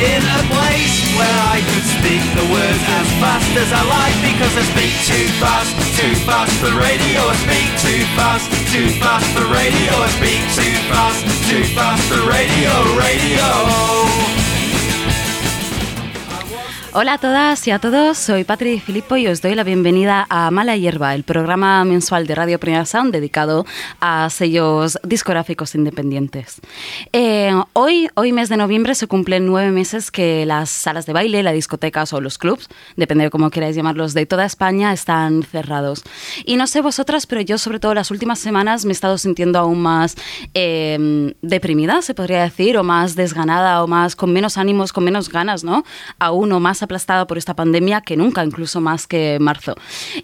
in a place where I could speak the words as fast as I like because I speak too fast, too fast for radio. I speak too fast, too fast for radio. I speak too fast, too fast for radio, radio. Hola a todas y a todos, soy Patri Filippo y os doy la bienvenida a Mala Hierba, el programa mensual de Radio Primera Sound dedicado a sellos discográficos independientes. Eh, hoy, hoy, mes de noviembre, se cumplen nueve meses que las salas de baile, las discotecas o los clubs, depende de cómo queráis llamarlos, de toda España están cerrados. Y no sé vosotras, pero yo sobre todo las últimas semanas me he estado sintiendo aún más eh, deprimida, se podría decir, o más desganada, o más con menos ánimos, con menos ganas, ¿no? Aún más aplastada por esta pandemia que nunca, incluso más que marzo.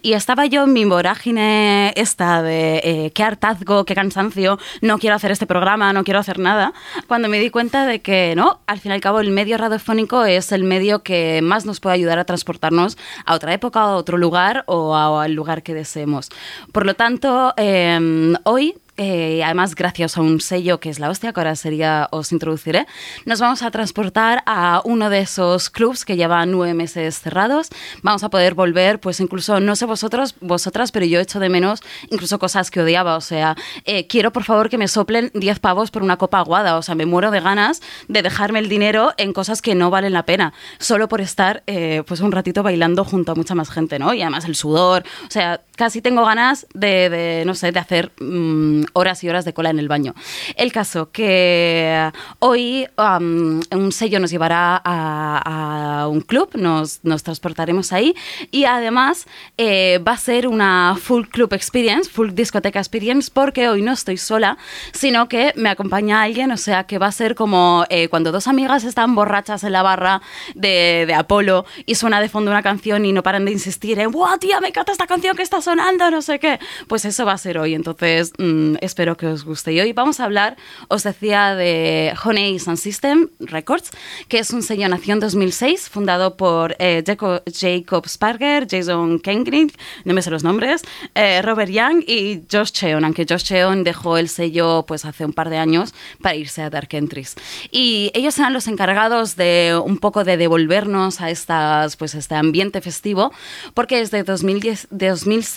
Y estaba yo en mi vorágine esta de eh, qué hartazgo, qué cansancio, no quiero hacer este programa, no quiero hacer nada, cuando me di cuenta de que no, al fin y al cabo el medio radiofónico es el medio que más nos puede ayudar a transportarnos a otra época, a otro lugar o al lugar que deseemos. Por lo tanto, eh, hoy eh, además gracias a un sello que es la hostia, que ahora sería, os introduciré, nos vamos a transportar a uno de esos clubs que llevan nueve meses cerrados. Vamos a poder volver, pues incluso, no sé vosotros, vosotras, pero yo echo de menos incluso cosas que odiaba. O sea, eh, quiero por favor que me soplen 10 pavos por una copa aguada. O sea, me muero de ganas de dejarme el dinero en cosas que no valen la pena, solo por estar eh, pues un ratito bailando junto a mucha más gente, ¿no? Y además el sudor. O sea, casi tengo ganas de, no sé, de hacer... Mm, horas y horas de cola en el baño. El caso que hoy un sello nos llevará a, a un club, nos, nos, transportaremos ahí y además eh, va a ser una full club experience, full discoteca experience, porque hoy no estoy sola, sino que me acompaña alguien, o sea que va a ser como eh, cuando dos amigas están borrachas en la barra de, de Apolo y suena de fondo una canción y no paran de insistir en, ¡Wow, tía, me encanta esta canción que está sonando! No sé qué. Pues eso va a ser hoy. Entonces, mmm, espero que os guste. Y hoy vamos a hablar, os decía, de Honey Sound System Records, que es un sello nació en 2006, fundado por eh, Jacob Sparger, Jason Kengring, no me sé los nombres, eh, Robert Young y Josh Cheon, aunque Josh Cheon dejó el sello pues hace un par de años para irse a Dark Entries. Y ellos eran los encargados de un poco de devolvernos a estas, pues, este ambiente festivo, porque desde 2010, 2006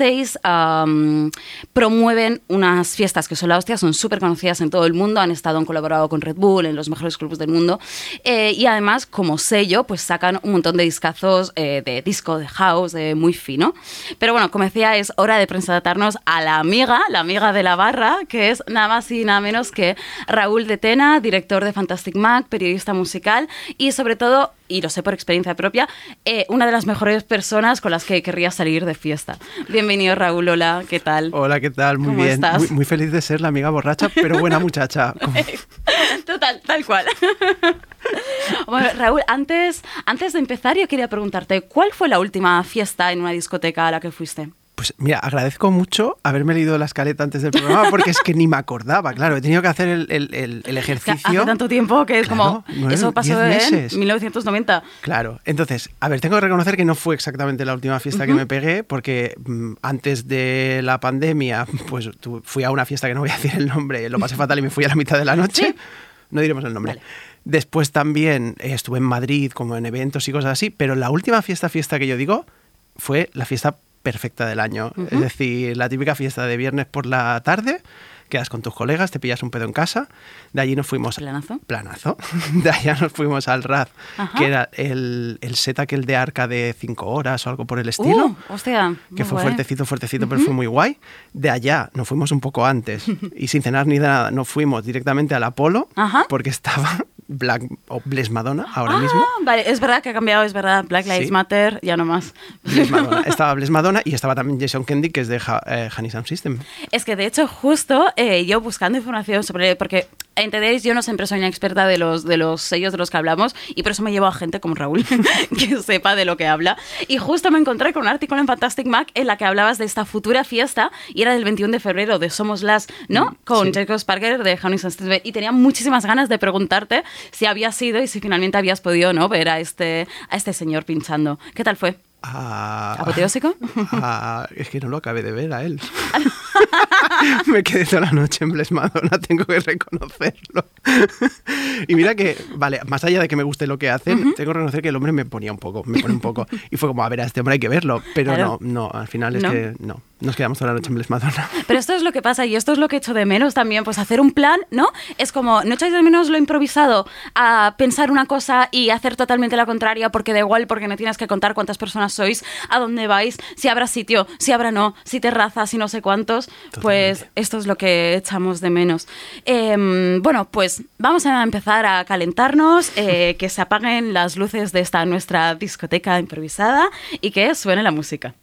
promueven unas fiestas que son la hostia, son súper conocidas en todo el mundo, han estado, han colaborado con Red Bull en los mejores clubes del mundo eh, y además como sello pues sacan un montón de discazos eh, de disco, de house, muy fino. Pero bueno, como decía, es hora de presentarnos a la amiga, la amiga de la barra, que es nada más y nada menos que Raúl de Tena, director de Fantastic Mac, periodista musical y sobre todo y lo sé por experiencia propia, eh, una de las mejores personas con las que querría salir de fiesta. Bienvenido Raúl, hola, ¿qué tal? Hola, ¿qué tal? Muy bien. Estás? Muy, muy, feliz de ser la amiga borracha, pero buena muchacha. Total, tal cual. bueno, Raúl, antes, antes de empezar yo quería preguntarte, ¿cuál fue la última fiesta en una discoteca a la que fuiste? Pues mira, agradezco mucho haberme leído la escaleta antes del programa porque es que ni me acordaba, claro, he tenido que hacer el, el, el ejercicio. Hace tanto tiempo que es claro, como, nueve, eso pasó en 1990. Claro, entonces, a ver, tengo que reconocer que no fue exactamente la última fiesta uh -huh. que me pegué porque mmm, antes de la pandemia, pues fui a una fiesta que no voy a decir el nombre, lo pasé fatal y me fui a la mitad de la noche. ¿Sí? No diremos el nombre. Vale. Después también eh, estuve en Madrid como en eventos y cosas así, pero la última fiesta, fiesta que yo digo, fue la fiesta perfecta del año. Uh -huh. Es decir, la típica fiesta de viernes por la tarde, quedas con tus colegas, te pillas un pedo en casa, de allí nos fuimos... ¿Planazo? Planazo. De allá nos fuimos al RAD, Ajá. que era el, el set aquel de arca de cinco horas o algo por el estilo. Uh, hostia, que fue guay. fuertecito, fuertecito, uh -huh. pero fue muy guay. De allá nos fuimos un poco antes y sin cenar ni nada, nos fuimos directamente al Apolo Ajá. porque estaba Black o Bless Madonna ahora Ah, mismo. Vale, es verdad que ha cambiado, es verdad. Black Lives Sí. Matter, ya no más. Bless Madonna. Estaba Bless Madonna y estaba también Jason Kendi, que es de Ha- eh, Honey Sound System. Es que de hecho, justo eh, yo buscando información sobre. Porque entendéis, yo no siempre soy una experta de los, de los sellos de los que hablamos y por eso me llevo a gente como Raúl que sepa de lo que habla. Y justo me encontré con un artículo en Fantastic Mac en la que hablabas de esta futura fiesta y era del 21 de febrero de Somos Las, ¿no? Con sí. Jacob Sparker de Honey Sound System. Y tenía muchísimas ganas de preguntarte si habías sido y si finalmente habías podido, ¿no? Ver a este, a este señor pinchando. ¿Qué tal fue? Ah, ¿Apoteósico? ah, es que no lo acabé de ver a él. Me quedé toda la noche Madonna, tengo que reconocerlo. y mira que, vale, más allá de que me guste lo que hacen, tengo que reconocer que el hombre me ponía un poco, me pone un poco. Y fue como, a ver, a este hombre hay que verlo. Pero Claro. no, no, al final es ¿No? que no. Nos quedamos toda la noche en Bless Madonna. Pero esto es lo que pasa y esto es lo que echo de menos también, pues hacer un plan, ¿no? Es como, no echáis de menos lo improvisado a pensar una cosa y hacer totalmente la contraria porque da igual, porque no tienes que contar cuántas personas sois, a dónde vais, si habrá sitio, si habrá no, si terraza, si no sé cuántos. Pues esto es lo que echamos de menos. Em, bueno, pues vamos a empezar a calentarnos, eh, que se apaguen las luces de esta nuestra discoteca improvisada y que suene la música.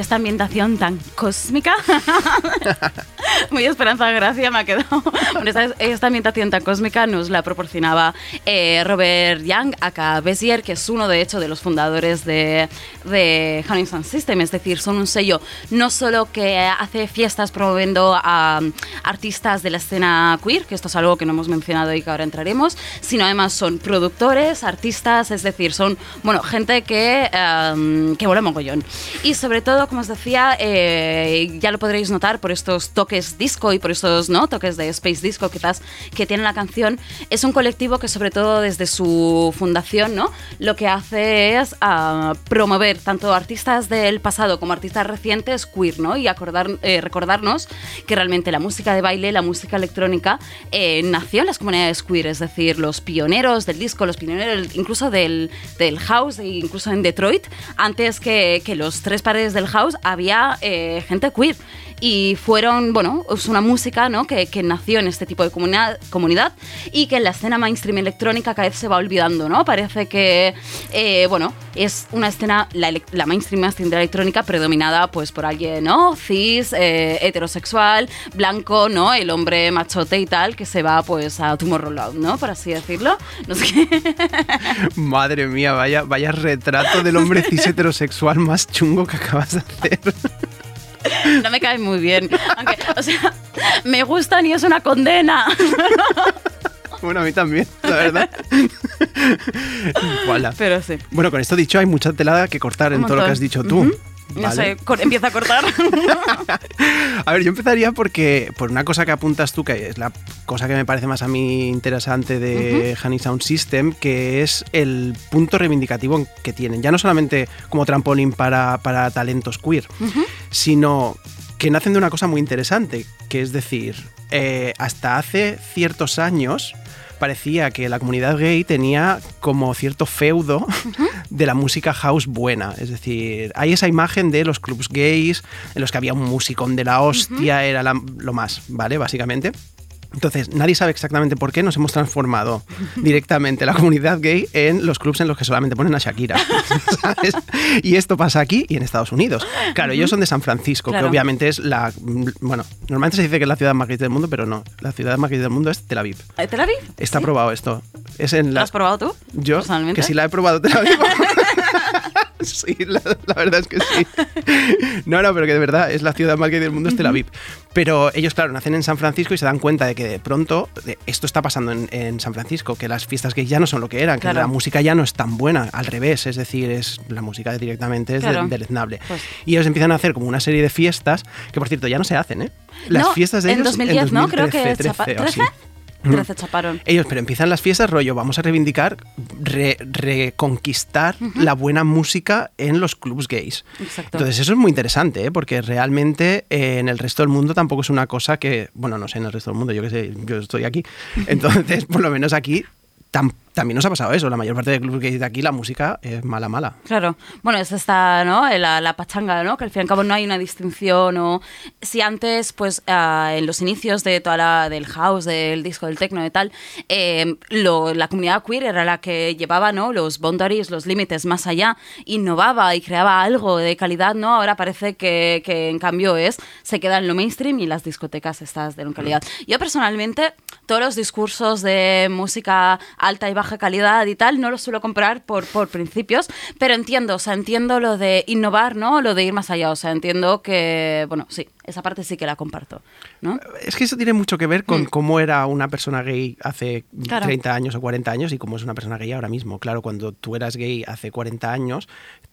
Esta ambientación tan cósmica. Muy Esperanza Gracia me ha quedado. Con esta, esta ambientación tan cósmica nos la proporcionaba eh, Robert Young, acá Bezier, que es uno de hecho de los fundadores de, de Honey System. Es decir, son un sello no solo que hace fiestas promoviendo a artistas de la escena queer, que esto es algo que no hemos mencionado y que ahora entraremos, sino además son productores, artistas, es decir, son bueno gente que, um, que mola mogollón. Y sobre todo, como os decía, eh, ya lo podréis notar por estos toques disco y por esos ¿no? toques de space disco quizás que tiene la canción, es un colectivo que sobre todo desde su fundación ¿no? lo que hace es ah, promover tanto artistas del pasado como artistas recientes queer ¿no? y acordar, eh, recordarnos que realmente la música de baile, la música electrónica eh, nació en las comunidades queer, es decir, los pioneros del disco, los pioneros incluso del, del house, e incluso en Detroit, antes que, que los tres paredes del house había eh, gente queer y fueron, bueno, es una música ¿no? que, que nació en este tipo de comunidad, comunidad y que en la escena mainstream electrónica cada vez se va olvidando, ¿no? Parece que, eh, bueno, es una escena, la, la mainstream mainstream electrónica predominada pues por alguien, ¿no? Cis, eh, heterosexual, blanco, ¿no? El hombre machote y tal, que se va pues a Tomorrowland, ¿no? Por así decirlo. No sé qué. Madre mía, vaya, vaya retrato del hombre cis heterosexual más chungo que acabas de hacer. No me cae muy bien. Aunque, o sea, me gustan y es una condena. Bueno, a mí también, la verdad. Voilà. Pero sí. Bueno, con esto dicho, hay mucha telada que cortar en todo lo que has dicho tú. Ujú. No ¿vale? sé, empieza a cortar. A ver, yo empezaría porque por una cosa que apuntas tú, que es la cosa que me parece más a mí interesante de Honey Sound System, que es el punto reivindicativo que tienen. Ya no solamente como trampolín para, para talentos queer, sino que nacen de una cosa muy interesante, que es decir, eh, hasta hace ciertos años parecía que la comunidad gay tenía como cierto feudo de la música house buena. Es decir, hay esa imagen de los clubs gays en los que había un musicón de la hostia, era la- lo más, ¿vale? Básicamente. Entonces, nadie sabe exactamente por qué nos hemos transformado directamente la comunidad gay en los clubs en los que solamente ponen a Shakira. ¿sabes? Y esto pasa aquí y en Estados Unidos. Claro, ellos son de San Francisco, Claro. que obviamente es la. Bueno, normalmente se dice que es la ciudad más gay del mundo, pero no. La ciudad más gay del mundo es Tel Aviv. ¿Tel Aviv? Está ¿Sí? probado esto. Es en ¿Lo la, has probado tú? yo, personalmente? que sí la he probado, te la digo. sí, la, la verdad es que sí. No, no, pero que de verdad es la ciudad más gay del mundo, es Tel Aviv. Pero ellos, claro, nacen en San Francisco y se dan cuenta de que de pronto esto está pasando en, en San Francisco, que las fiestas gays ya no son lo que eran, que Claro. la música ya no es tan buena, al revés, es decir, es la música directamente es Claro. deleznable. Pues- Y ellos empiezan a hacer como una serie de fiestas, que por cierto ya no se hacen, ¿eh? Las No, fiestas de en ellos 2010, ¿no? Creo que 2013, chapa- 13 o así. ¿13? 13 chaparon. Ellos, pero empiezan las fiestas, rollo, vamos a reivindicar, re- reconquistar la buena música en los clubs gays. Exacto. Entonces eso es muy interesante, ¿eh? porque realmente eh, en el resto del mundo tampoco es una cosa que, bueno, no sé, en el resto del mundo, yo que sé, yo estoy aquí. Entonces, por lo menos aquí tam- también nos ha pasado eso. La mayor parte de clubs gays de aquí la música es mala, mala. Claro, bueno, es esta, ¿no? La, la pachanga, ¿no? Que al fin y al cabo no hay una distinción o... Si antes, pues, ah, en los inicios de toda la, del house, del disco, del techno y tal, eh, lo- la comunidad queer era la que llevaba, ¿no? Los boundaries, los límites más allá, innovaba y creaba algo de calidad, ¿no? Ahora parece que, que en cambio es, se queda en lo mainstream y las discotecas estas de calidad. Yo personalmente, todos los discursos de música alta y baja calidad y tal, no los suelo comprar por, por principios, pero entiendo, o sea, entiendo lo de innovar, ¿no? Lo de ir más allá, o sea, entiendo que, bueno, sí, esa parte sí que la comparto, ¿no? Es que eso tiene mucho que ver con cómo era una persona gay hace Mm. Claro. 30 años o 40 años y cómo es una persona gay ahora mismo. Claro, cuando tú eras gay hace 40 años,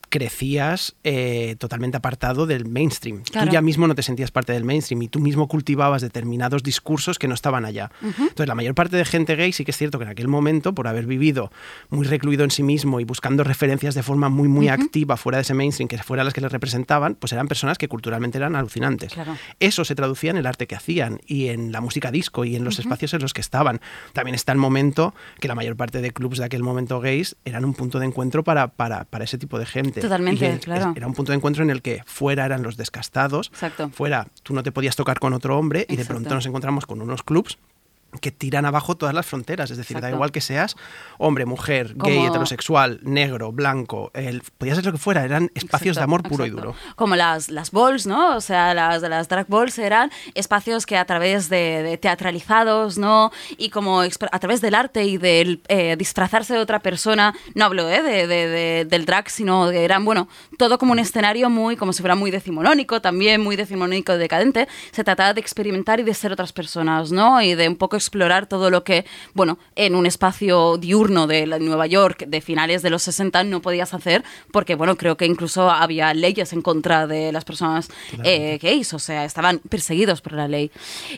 crecías eh, totalmente apartado del mainstream. Claro. Tú ya mismo no te sentías parte del mainstream y tú mismo cultivabas determinados discursos que no estaban allá. Entonces, la mayor parte de gente gay sí que es cierto que en aquel momento, por haber vivido muy recluido en sí mismo y buscando referencias de forma muy, muy activa fuera de ese mainstream, que fuera las que les representaban, pues eran personas que culturalmente eran alucinantes. Claro. Eso se traducía en el arte que hacían y en la música disco y en los espacios en los que estaban. También está el momento que la mayor parte de clubs de aquel momento gays eran un punto de encuentro para, para, para ese tipo de gente. Totalmente, claro. Era un punto de encuentro en el que fuera eran los descastados, Exacto. fuera tú no te podías tocar con otro hombre y de pronto nos encontramos con unos clubs que tiran abajo todas las fronteras, es decir, da Exacto. igual que seas hombre, mujer, gay, Como- heterosexual, negro, blanco, el, podía ser lo que fuera, eran espacios de Exacto, amor puro y exacto. duro. Como las, las balls, ¿no? O sea, las, las drag balls eran espacios que a través de, de teatralizados, ¿no? Y como a través del arte y del eh, disfrazarse de otra persona, no hablo ¿eh? de, de- de- del drag, sino que eran, bueno, todo como un escenario muy, como si fuera muy decimonónico, también muy decimonónico decadente. Se trataba de experimentar y de ser otras personas, ¿no? Y de un poco explorar todo lo que, bueno, en un espacio diurno de Nueva York de finales de los 60 no podías hacer, porque, bueno, creo que incluso había leyes en contra de las personas eh, gays, o sea, estaban perseguidos por la ley.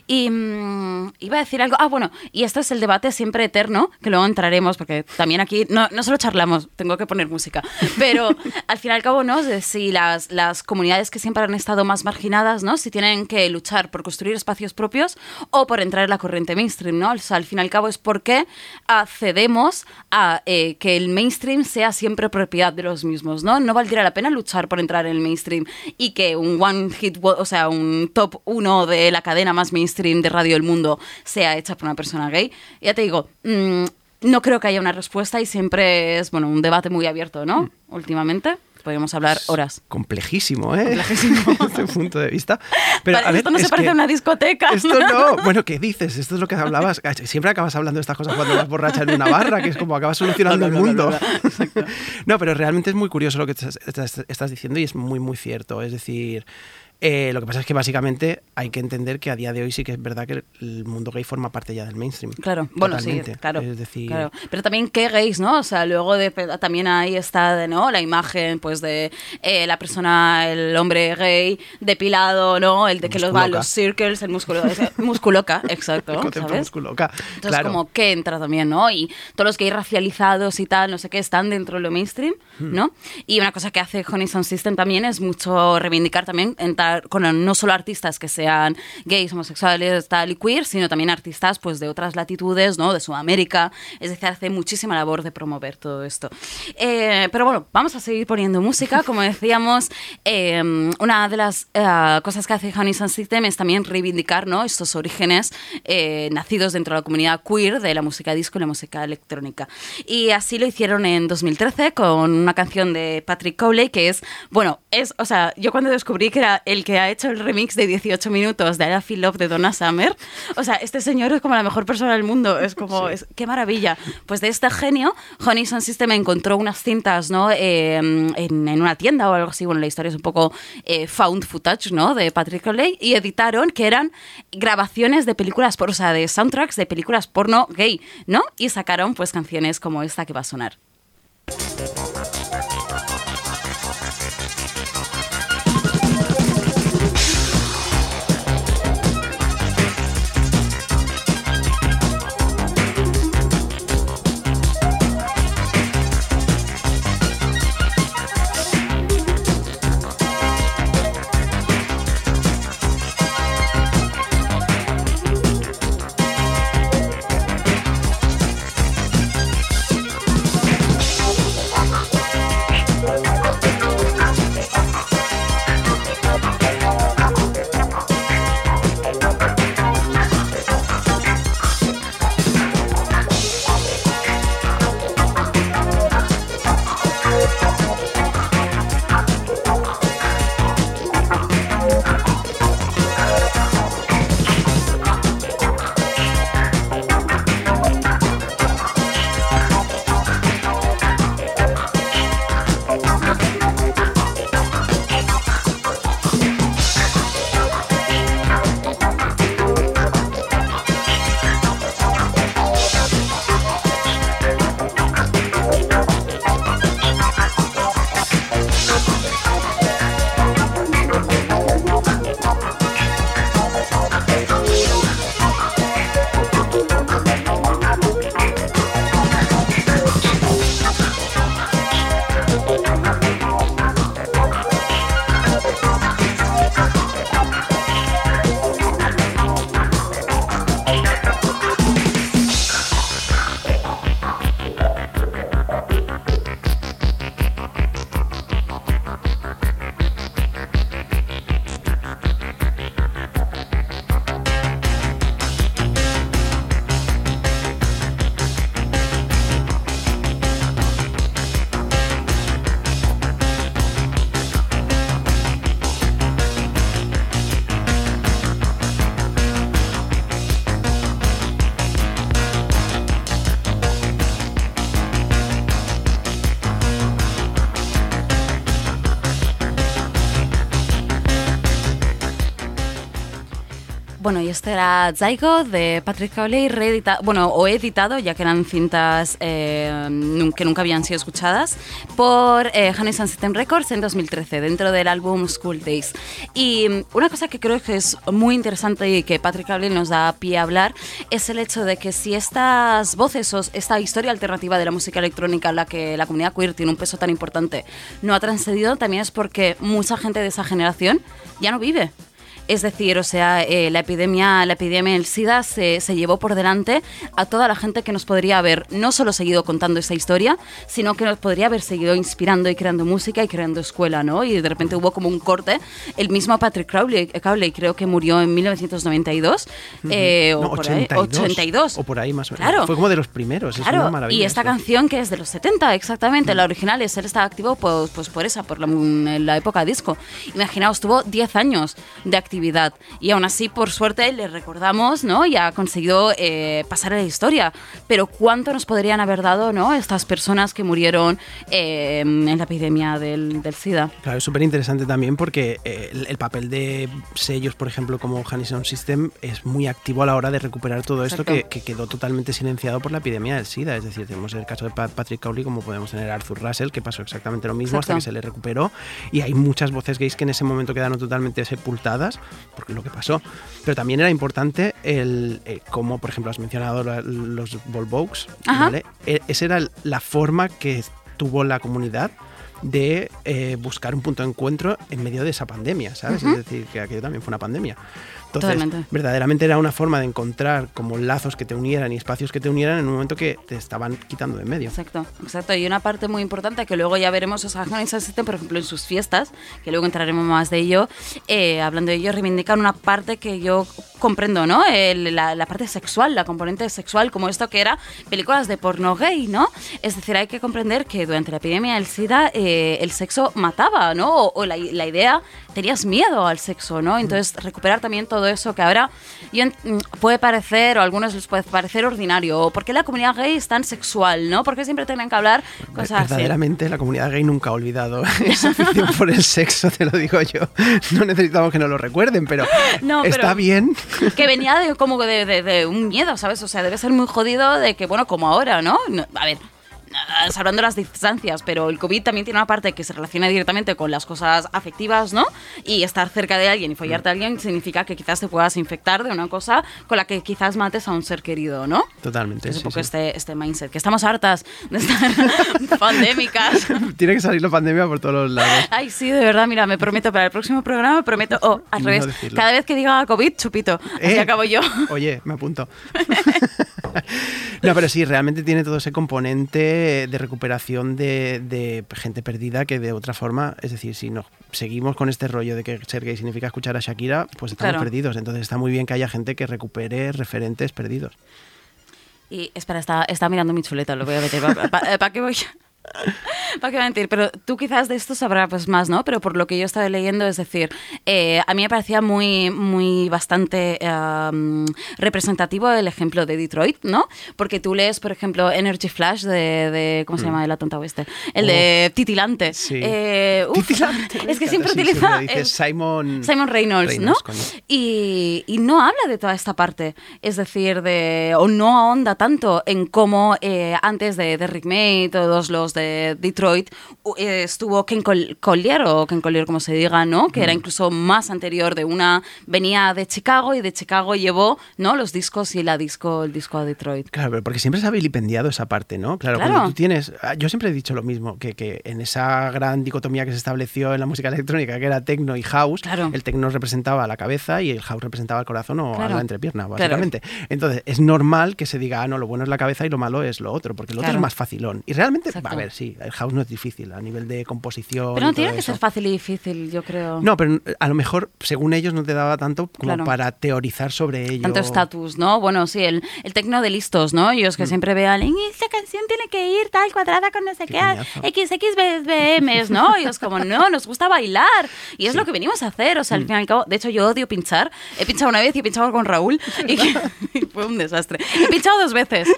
Y mm, iba a decir algo, ah, bueno, y esto es el debate siempre eterno, que luego entraremos, porque también aquí no, no solo charlamos, tengo que poner música, pero al fin y al cabo, ¿no? Si las, las comunidades que siempre han estado más marginadas, ¿no? Si tienen que luchar por construir espacios propios o por entrar en la corriente mainstream, ¿no? O sea, al fin y al cabo es porque accedemos a eh, que el mainstream sea siempre propiedad de los mismos, ¿no? No valdría la pena luchar por entrar en el mainstream y que un one hit, o sea, un top uno de la cadena más mainstream de radio del mundo sea hecha por una persona gay. Ya te digo, mm, no creo que haya una respuesta y siempre es, bueno, un debate muy abierto, ¿no? Mm. Últimamente. Podríamos hablar horas. Complejísimo, ¿eh? Complejísimo. Desde un punto de vista. Pero, esto no se parece a una discoteca. Esto no. Bueno, ¿qué dices? Esto es lo que hablabas. Siempre acabas hablando de estas cosas cuando vas borracha en una barra, que es como acabas solucionando el mundo. No, pero realmente es muy curioso lo que estás diciendo y es muy, muy cierto. Es decir, eh, lo que pasa es que básicamente hay que entender que a día de hoy sí que es verdad que el mundo gay forma parte ya del mainstream. Claro, bueno, sí, claro, es decir... Pero también qué gays, ¿no? O sea, luego de, también ahí está de, ¿no? la imagen pues de eh, la persona, el hombre gay depilado, ¿no? El de que los va a los circles, el músculo, musculoca, exacto. El concepto ¿sabes? musculoca. Entonces como que entra también, ¿no? Y todos los gays racializados y tal, no sé qué, están dentro de lo mainstream, hmm. ¿no? Y una cosa que hace Honey Sound System también es mucho reivindicar también con no solo artistas que sean gays, homosexuales, tal y queer, sino también artistas pues de otras latitudes, ¿no? De Sudamérica. Es decir, hace muchísima labor de promover todo esto. Eh, pero bueno, vamos a seguir poniendo música. Como decíamos, eh, una de las eh, cosas que hace Honey Sun System es también reivindicar ¿no? estos orígenes nacidos dentro de la comunidad queer de la música disco y la música electrónica. Y así lo hicieron en 2013 con una canción de Patrick Cowley que es, bueno, es, o sea, yo cuando descubrí que era el que ha hecho el remix de 18 minutos de I Feel Love de Donna Summer. O sea, este señor es como la mejor persona del mundo. Es como, es, qué maravilla. Pues de este genio, Honey Sound System encontró unas cintas, ¿no? Eh, en, una tienda o algo así. Bueno, la historia es un poco eh, found footage, ¿no? De Patrick O'Leary. Y editaron que eran grabaciones de películas, por, o sea, de soundtracks de películas porno gay, ¿no? Y sacaron pues canciones como esta que va a sonar. Bueno, y este era Zygo de Patrick Cowley, reeditado, bueno, o editado, ya que eran cintas eh, que nunca habían sido escuchadas, por eh, Honey System Records en 2013, dentro del álbum School Days. Y mm, una cosa que creo que es muy interesante y que Patrick Cowley nos da pie a hablar es el hecho de que si estas voces o esta historia alternativa de la música electrónica en la que la comunidad queer tiene un peso tan importante no ha trascendido, también es porque mucha gente de esa generación ya no vive. Es decir, o sea, eh, la epidemia, la epidemia del SIDA se, se llevó por delante a toda la gente que nos podría haber no solo seguido contando esa historia, sino que nos podría haber seguido inspirando y creando música y creando escuela, ¿no? Y de repente hubo como un corte. El mismo Patrick Crowley, Cowley creo que murió en 1992 eh, o No, por ahí, 82. O por ahí más o menos. Claro. Fue como de los primeros. es una Claro, maravilla y esta esto. canción que es de los 70, exactamente, la original es él estaba activo pues, pues por esa, por la, en la época disco. Imaginaos, tuvo 10 años de actividad y aún así, por suerte, le recordamos, ¿no? Y ha conseguido eh, pasar a la historia. Pero ¿cuánto nos podrían haber dado, ¿no? Estas personas que murieron eh, en la epidemia del, del SIDA. Claro, es súper interesante también porque eh, el, el papel de sellos, por ejemplo, como Honey Sound System, es muy activo a la hora de recuperar todo esto que, Exacto. que quedó totalmente silenciado por la epidemia del SIDA. Es decir, tenemos el caso de Pa- Patrick Cowley, como podemos tener Arthur Russell, que pasó exactamente lo mismo hasta Exacto. que se le recuperó. Y hay muchas voces gays que en ese momento quedaron totalmente sepultadas, porque es lo que pasó. Pero también era importante el eh, como, por ejemplo, has mencionado la- los Volvox. ¿vale? E- Esa era la forma que tuvo la comunidad de eh, buscar un punto de encuentro en medio de esa pandemia, ¿sabes? Es decir, que aquello también fue una pandemia. Entonces, Totalmente. verdaderamente era una forma de encontrar como lazos que te unieran y espacios que te unieran en un momento que te estaban quitando de en medio. Exacto, exacto. Y una parte muy importante que luego ya veremos, o sea, por ejemplo, en sus fiestas, que luego entraremos más de ello, eh, hablando de ello, reivindican una parte que yo comprendo, ¿no? El- la, la parte sexual, la componente sexual, como esto que era películas de porno gay, ¿no? Es decir, hay que comprender que durante la epidemia del SIDA eh, el sexo mataba, ¿no? O, o la, la idea, tenías miedo al sexo, ¿no? Entonces, recuperar también todo eso que ahora yo, mm, puede parecer, o a algunos les puede parecer ordinario, o por qué la comunidad gay es tan sexual, ¿no? Porque siempre tienen que hablar cosas así. Verdaderamente la comunidad gay nunca ha olvidado esa afición por el sexo, te lo digo yo. No necesitamos que nos lo recuerden, pero, No, pero- está bien. que venía de como de, de- de un miedo, ¿sabes? O sea, debe ser muy jodido de que, bueno, como ahora, ¿no? No, a ver, salvando las distancias, pero el COVID también tiene una parte que se relaciona directamente con las cosas afectivas, ¿no? Y estar cerca de alguien y follarte a alguien significa que quizás te puedas infectar de una cosa con la que quizás mates a un ser querido, ¿no? Totalmente. Es un sí, poco sí. Este, este mindset, que estamos hartas de estar pandémicas. Tiene que salir la pandemia por todos los lados. Ay, sí, de verdad, mira, me prometo para el próximo programa, prometo, oh, al No revés, decirlo. cada vez que diga COVID, chupito, así Eh, acabo yo. Oye, me apunto. no, pero sí, realmente tiene todo ese componente de recuperación de, de gente perdida que de otra forma, es decir, si nos seguimos con este rollo de que ser gay significa escuchar a Shakira, pues estamos Claro. perdidos. Entonces está muy bien que haya gente que recupere referentes perdidos. Y espera, está, está mirando mi chuleta, lo voy a meter. ¿Para qué voy? ¿Para qué mentir? Pero tú quizás de esto sabrás pues, más, ¿no? Pero por lo que yo estaba leyendo, es decir, eh, a mí me parecía muy, muy bastante um, representativo el ejemplo de Detroit, ¿no? Porque tú lees, por ejemplo, Energy Flash de, de- ¿cómo se llama el tonta oeste? El de Titilante. Sí. Eh, uf, Titilante, es que siempre sí, utiliza... siempre dices el- Simon, Simon Reynolds, ¿no? Y, y no habla de toda esta parte, es decir, de, o no ahonda tanto en cómo eh, antes de, de Rick May, todos los de Detroit, eh, estuvo Ken Col- Collier, o Ken Collier como se diga, ¿no? Que era incluso más anterior de una, venía de Chicago y de Chicago llevó, ¿no? Los discos y la disco, el disco a Detroit. Claro, pero porque siempre se ha vilipendiado esa parte, ¿no? Claro, Claro. cuando tú tienes. ah, Yo siempre he dicho lo mismo, que, que en esa gran dicotomía que se estableció en la música electrónica, que era techno y house, Claro. el techno representaba la cabeza y el house representaba el corazón o Claro. la entrepierna, básicamente. Entonces, es normal que se diga, ah, no, lo bueno es la cabeza y lo malo es lo otro, porque lo otro es más facilón. Y realmente, a ver, sí, el house no es difícil a nivel de composición. Pero no tiene que eso. ser fácil y difícil, yo creo. No, pero a lo mejor, según ellos, no te daba tanto como Claro. para teorizar sobre ello. Tanto estatus, ¿no? Bueno, sí, el, el tecno de listos, ¿no? Ellos Mm. que siempre vean, "Y esta canción tiene que ir tal cuadrada con no sé Qué qué. XXBMs, ¿no? Y es como, no, nos gusta bailar. Y es lo que venimos a hacer, o sea, Mm. al fin y al cabo, de hecho yo odio pinchar. He pinchado una vez y he pinchado con Raúl y, y fue un desastre. He pinchado dos veces.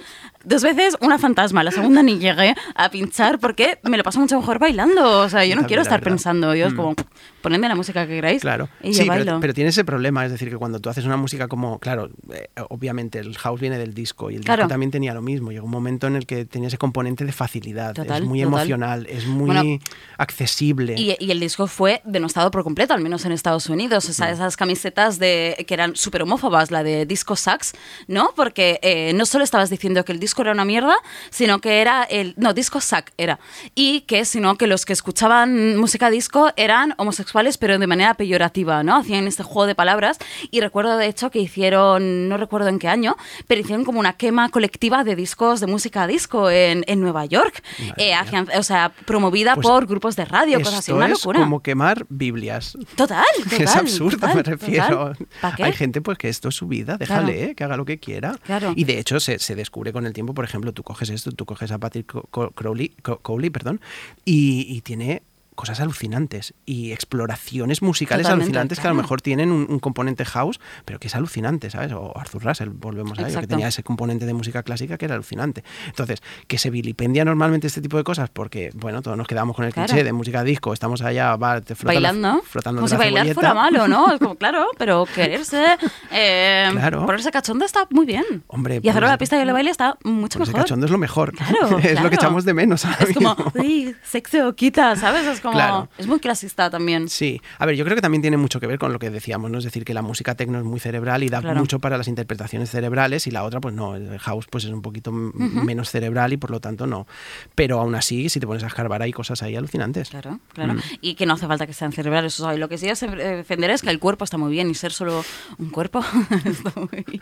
Dos veces una fantasma, la segunda ni llegué a pinchar porque me lo paso mucho mejor bailando. O sea, yo no También, quiero estar verdad. pensando, yo es Mm. como, ponedme la música que queráis Claro, y sí, yo bailo. pero, pero tiene ese problema, es decir, que cuando tú haces una música como, claro, eh, obviamente el house viene del disco y el Claro. disco también tenía lo mismo. Llegó un momento en el que tenía ese componente de facilidad, Total, es muy total. emocional, es muy Bueno, accesible. Y, y el disco fue denostado por completo, al menos en Estados Unidos. O sea, Mm. esas camisetas de, que eran súper homófobas, la de Disco Sax, ¿no? Porque eh, no solo estabas diciendo que el disco era una mierda, sino que era el. No, Disco Sack era. Y que, sino que los que escuchaban música disco eran homosexuales, pero de manera peyorativa, ¿no? Hacían este juego de palabras. Y recuerdo, de hecho, que hicieron, no recuerdo en qué año, pero hicieron como una quema colectiva de discos de música disco en, en Nueva York. Eh, hacían- o sea, promovida Pues por grupos de radio, cosas así. Esto Una es locura. como quemar Biblias. Total, total. es absurdo, total, me refiero. Hay gente pues que esto es su vida, déjale, Claro. eh, que haga lo que quiera. Claro. Y de hecho se, se descubre con el tiempo, por ejemplo, tú coges esto, tú coges a Patrick Crowley, Cowley, perdón, y, y tiene cosas alucinantes y exploraciones musicales Totalmente, alucinantes que a lo mejor tienen un, un componente house, pero que es alucinante, ¿sabes? O Arthur Russell, volvemos a ello, que tenía ese componente de música clásica que era alucinante. Entonces, que se vilipendia normalmente este tipo de cosas porque, bueno, todos nos quedamos con el Claro. cliché de música disco, estamos allá, va, te frota la- Bailando, frotando como si la bailar cebolleta. fuera malo, ¿no? Es como, claro, pero quererse, eh, Claro. ponerse cachondo está muy bien. Hombre, y hacerlo a la ponerse- pista de baile está mucho Pues el mejor. cachondo es lo mejor. Claro, es lo que echamos de menos. Es como, mismo. uy, sexo quita, ¿sabes? Es como, Claro. es muy clasista también. Sí, a ver, yo creo que también tiene mucho que ver con lo que decíamos, ¿no? Es decir, que la música tecno es muy cerebral y da Claro. mucho para las interpretaciones cerebrales y la otra, pues no, el house pues es un poquito menos cerebral y por lo tanto no. Pero aún así, si te pones a escarbar, hay cosas ahí alucinantes. Claro, claro. Mm. Y que no hace falta que sean cerebrales. O sea, lo que sí eh, defender es que el cuerpo está muy bien y ser solo un cuerpo está muy bien.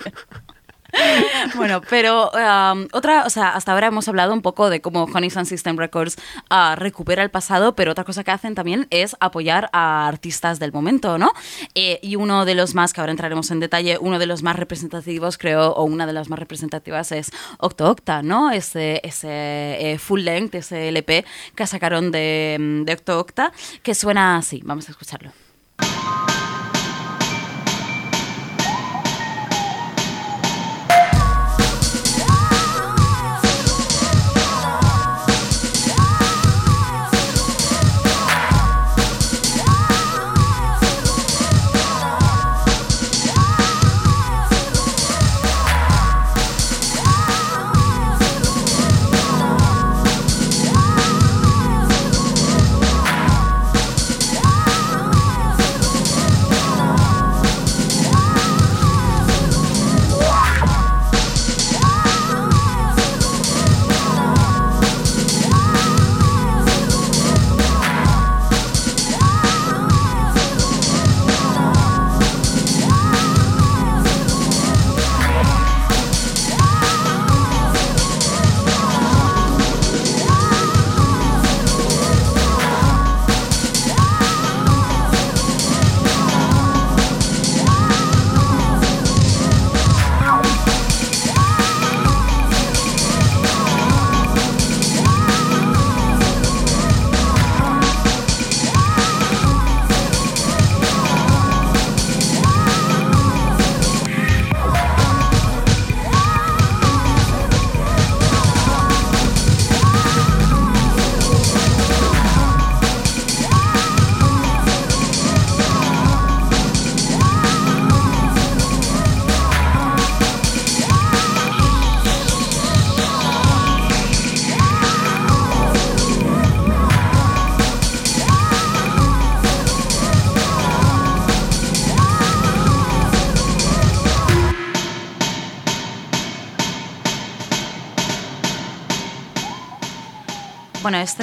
Bueno, pero um, otra, o sea, hasta ahora hemos hablado un poco de cómo Honey Sun System Records ah, recupera el pasado, pero otra cosa que hacen también es apoyar a artistas del momento, ¿no? Eh, y uno de los más, que ahora entraremos en detalle, uno de los más representativos, creo, o una de las más representativas es Octo Octa, ¿no? Ese, ese eh, full length, ese LP que sacaron de, mm, de Octo Octa, que suena así. Vamos a escucharlo.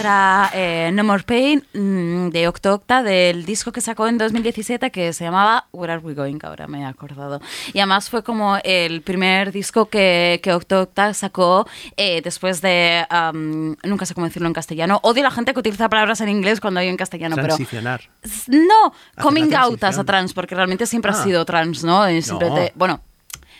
Era eh, No More Pain mm, de Octo Octa, del disco que sacó en 2017 que se llamaba Where Are We Going, que ahora me he acordado. Y además fue como el primer disco que, que Octo Octa sacó eh, después de, nunca sé cómo decirlo en castellano, odio a la gente que utiliza palabras en inglés cuando hay en castellano, pero... Transicionar. No, Hacer coming out as a trans, porque realmente siempre ha Ah. sido trans, ¿no? Y siempre No. te- bueno,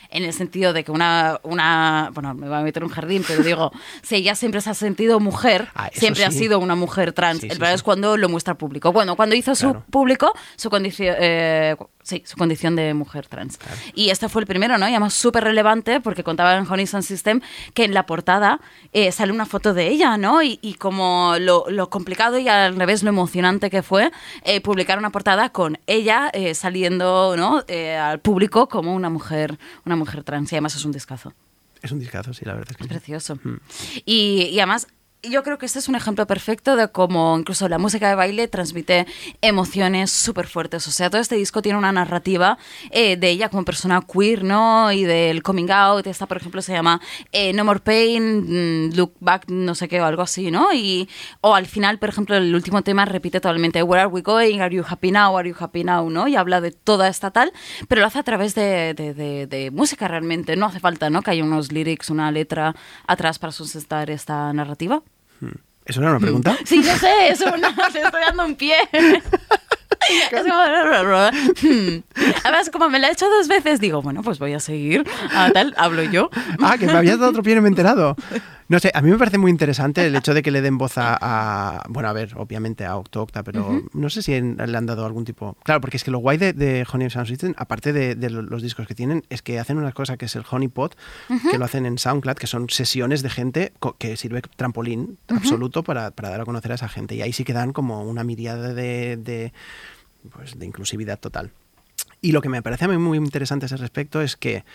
en el sentido de que una, una, bueno, me voy a meter en un jardín, pero digo, si ella siempre se ha sentido mujer, Ah, siempre ha sido una mujer trans. Sí, el problema es cuando lo muestra al público. Bueno, cuando hizo su público, su condición, eh, Sí, su condición de mujer trans. Y este fue el primero, ¿no? Y además súper relevante porque contaba en Honey Sun System que en la portada eh, sale una foto de ella, ¿no? Y, y como lo, lo complicado y al revés lo emocionante que fue eh, publicar una portada con ella eh, saliendo, ¿no? Eh, al público como una mujer, una mujer trans. Y además es un discazo. Es un discazo, sí, la verdad es que Es sí. precioso. Y, y además, yo creo que este es un ejemplo perfecto de cómo incluso la música de baile transmite emociones súper fuertes. O sea, todo este disco tiene una narrativa eh, de ella como persona queer, ¿no? Y del coming out. Esta, por ejemplo, se llama eh, No More Pain, mm, Look Back, no sé qué, o algo así, ¿no? Y, o al final, por ejemplo, el último tema repite totalmente Where are we going? Are you happy now? Are you happy now? ¿no? Y habla de toda esta tal, pero lo hace a través de, de- de- de música realmente. No hace falta, ¿no? Que haya unos lyrics, una letra atrás para sustentar esta narrativa. ¿Eso era una pregunta? Sí, yo sé, eso no, te estoy dando un pie. Es como, hmm. Además, como me la he hecho dos veces, digo, bueno, pues voy a seguir. Ah, tal, hablo yo. Ah, que me habías dado otro pie y no me he enterado. No sé, a mí me parece muy interesante el hecho de que le den voz a, a- bueno, a ver, obviamente a Octo Octa, pero no sé si en- le han dado algún tipo... Claro, porque es que lo guay de, de Honey Sound System, aparte de, de lo- los discos que tienen, es que hacen una cosa que es el Honey Pot, que lo hacen en SoundCloud, que son sesiones de gente que sirve trampolín absoluto para, para dar a conocer a esa gente. Y ahí sí que dan como una miriada de, de, pues, de inclusividad total. Y lo que me parece a mí muy interesante a ese respecto es que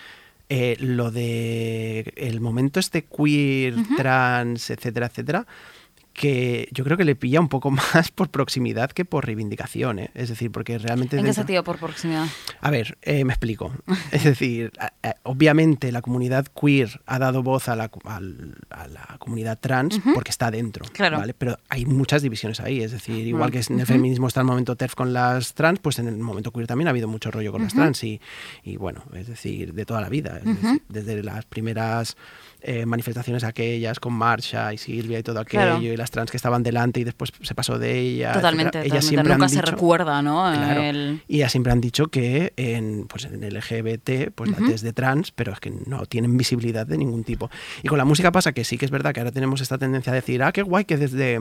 eh, lo de el momento este queer, trans, etcétera, etcétera, que yo creo que le pilla un poco más por proximidad que por reivindicación, ¿eh? Es decir, porque realmente... ¿En qué sentido por proximidad? a ver, eh, me explico. Es decir, obviamente la comunidad queer ha dado voz a la, a la comunidad trans porque está dentro, Claro. ¿vale? Pero hay muchas divisiones ahí. Es decir, igual que en el feminismo está el momento TERF con las trans, pues en el momento queer también ha habido mucho rollo con las trans y, y bueno, es decir, de toda la vida. Es decir, desde las primeras eh, manifestaciones aquellas con Marsha y Silvia y todo aquello Claro. y las trans que estaban delante y después se pasó de ella. Totalmente. Ellas totalmente. siempre Nunca han se dicho- recuerda, ¿no? Claro. El- Y ya siempre han dicho que en, pues en LGBT, pues la es de trans, pero es que no tienen visibilidad de ningún tipo. Y con la música pasa que sí que es verdad que ahora tenemos esta tendencia a decir, ah, qué guay que desde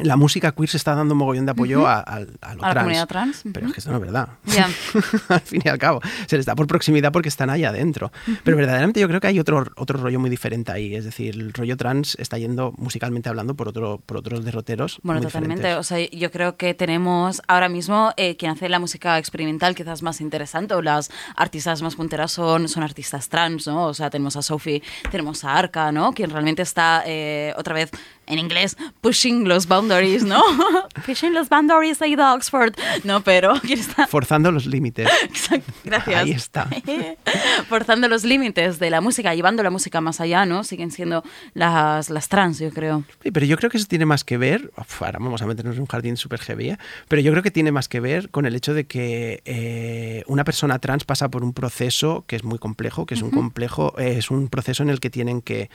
la música queer se está dando un mogollón de apoyo a, a- a lo A la trans. comunidad trans, Pero es que esto no es verdad. Ya. al fin y al cabo, se les da por proximidad porque están ahí adentro. Pero verdaderamente yo creo que hay otro, otro rollo muy diferente ahí. Es decir, el rollo trans está yendo musicalmente hablando por, otro, por otros derroteros. Bueno, muy totalmente. diferentes. O sea, yo creo que tenemos ahora mismo eh, quien hace la música experimental quizás más interesante o las artistas más punteras son, son artistas trans, ¿no? O sea, tenemos a Sophie, tenemos a Arca, ¿no? Quien realmente está, eh, otra vez en inglés, pushing los boundaries, ¿no? pushing los boundaries, ha ido a Oxford. No, pero está... Forzando los límites. Exacto, gracias. Ahí está. Forzando los límites de la música, llevando la música más allá, ¿no? Siguen siendo las, las trans, yo creo. Sí, pero yo creo que eso tiene más que ver, uf, ahora vamos a meternos en un jardín súper heavy, ¿eh? pero yo creo que tiene más que ver con el hecho de que eh, una persona trans pasa por un proceso que es muy complejo, que es un complejo, eh, es un proceso en el que tienen que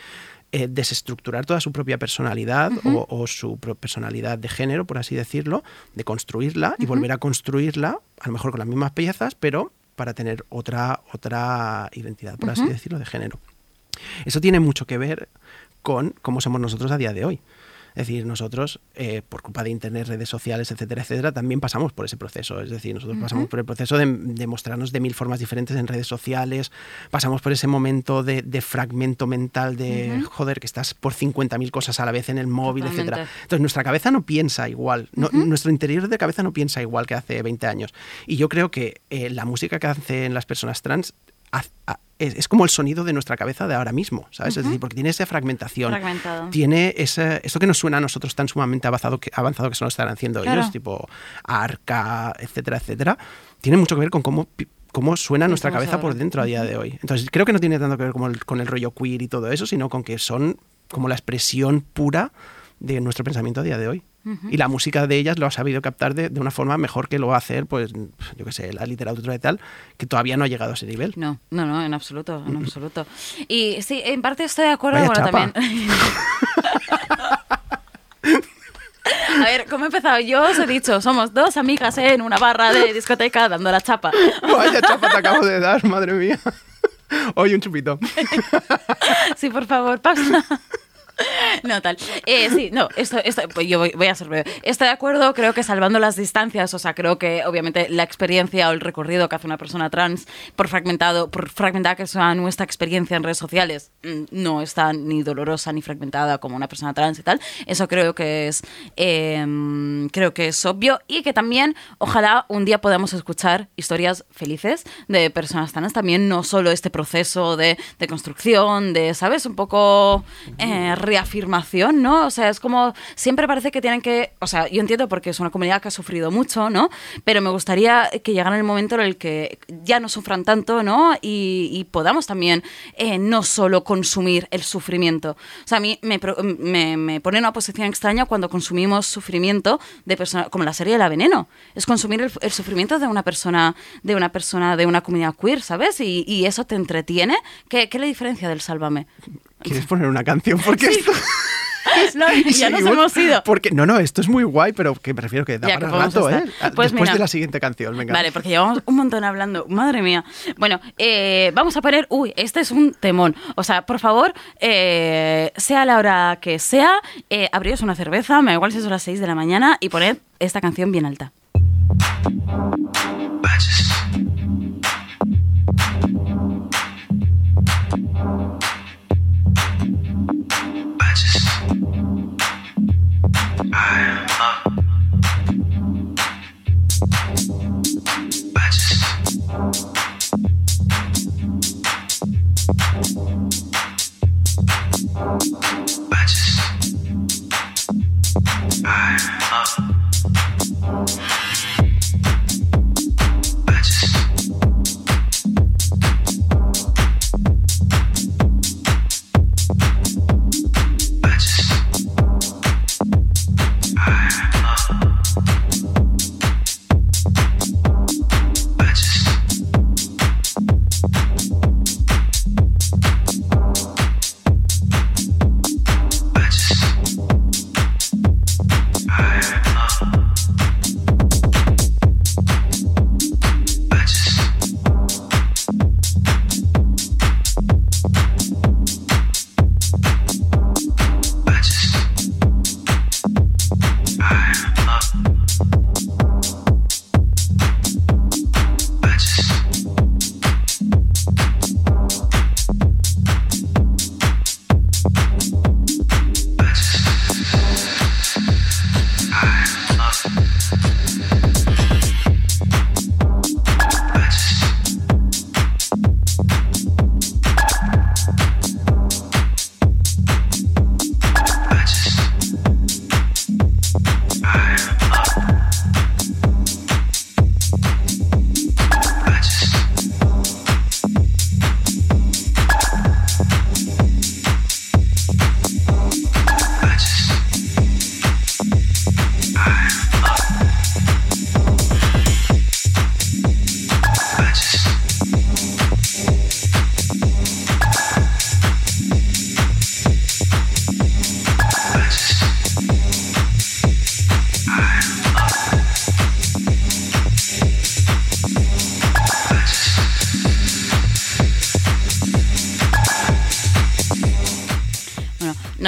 eh, desestructurar toda su propia personalidad o, o su personalidad de género, por así decirlo, de construirla y volver a construirla, a lo mejor con las mismas piezas, pero para tener otra, otra identidad, por así decirlo, de género. Eso tiene mucho que ver con cómo somos nosotros a día de hoy. Es decir, nosotros, eh, por culpa de Internet, redes sociales, etcétera, etcétera, también pasamos por ese proceso. Es decir, nosotros pasamos por el proceso de, de mostrarnos de mil formas diferentes en redes sociales, pasamos por ese momento de, de fragmento mental de, joder, que estás por 50.000 cosas a la vez en el móvil, etcétera. Entonces, nuestra cabeza no piensa igual, no- nuestro interior de cabeza no piensa igual que hace 20 años. Y yo creo que eh, la música que hacen las personas trans a- es, es como el sonido de nuestra cabeza de ahora mismo, ¿sabes? Es decir, porque tiene esa fragmentación. Fragmentado. Tiene ese, esto que nos suena a nosotros tan sumamente avanzado que, avanzado que eso lo están haciendo Claro. ellos, tipo arca, etcétera, etcétera. Tiene mucho que ver con cómo cómo suena nuestra cabeza por dentro a día de hoy. Entonces, creo que no tiene tanto que ver como el- con el rollo queer y todo eso, sino con que son como la expresión pura de nuestro pensamiento a día de hoy. Y la música de ellas lo ha sabido captar de, de una forma mejor que lo va a hacer, pues, yo qué sé, la literatura y tal, que todavía no ha llegado a ese nivel. No, no, no, en absoluto, en absoluto. Y sí, en parte estoy de acuerdo, Vaya bueno, chapa. también. A ver, ¿cómo he empezado? Yo os he dicho, somos dos amigas en una barra de discoteca dando la chapa. Vaya chapa te acabo de dar, madre mía. Hoy un chupito. Sí, por favor, pausa. No, tal. Eh, sí, no, esto, esto pues yo voy, a ser breve. Estoy de acuerdo, creo que salvando las distancias, o sea, creo que obviamente la experiencia o el recorrido que hace una persona trans, por fragmentado, por fragmentada que sea nuestra experiencia en redes sociales, mm, no está ni dolorosa ni fragmentada como una persona trans y tal. Eso creo que es, eh, creo que es obvio y que también, ojalá un día podamos escuchar historias felices de personas trans, también no solo este proceso de, de construcción, de, ¿sabes? Un poco eh, reafirmación, ¿no? O sea, es como, siempre parece que tienen que, o sea, yo entiendo porque es una comunidad que ha sufrido mucho, ¿no? Pero me gustaría que llegara el momento en el que ya no sufran tanto, ¿no? Y, podamos también eh, no solo consumir el sufrimiento. O sea, a mí me, me, me pone en una posición extraña cuando consumimos sufrimiento de personas, como la serie de la veneno. Es consumir el, sufrimiento de una persona, de una persona, de una comunidad queer, ¿sabes? Y, eso te entretiene. ¿Qué, ¿Qué le diferencia del Sálvame? ¿Quieres poner una canción? Porque esto... No, ya nos hemos ido. Porque, no, no, esto es muy guay, pero que prefiero que da Ya, que para podemos rato, ¿eh? Pues Después mira. de la siguiente canción, venga. Vale, porque llevamos un montón hablando. Madre mía. Bueno, eh, vamos a poner. Uy, este es un temón. O sea, por favor, eh, sea la hora que sea, eh, abriros una cerveza, me da igual si son las 6 de la mañana, y poned esta canción bien alta.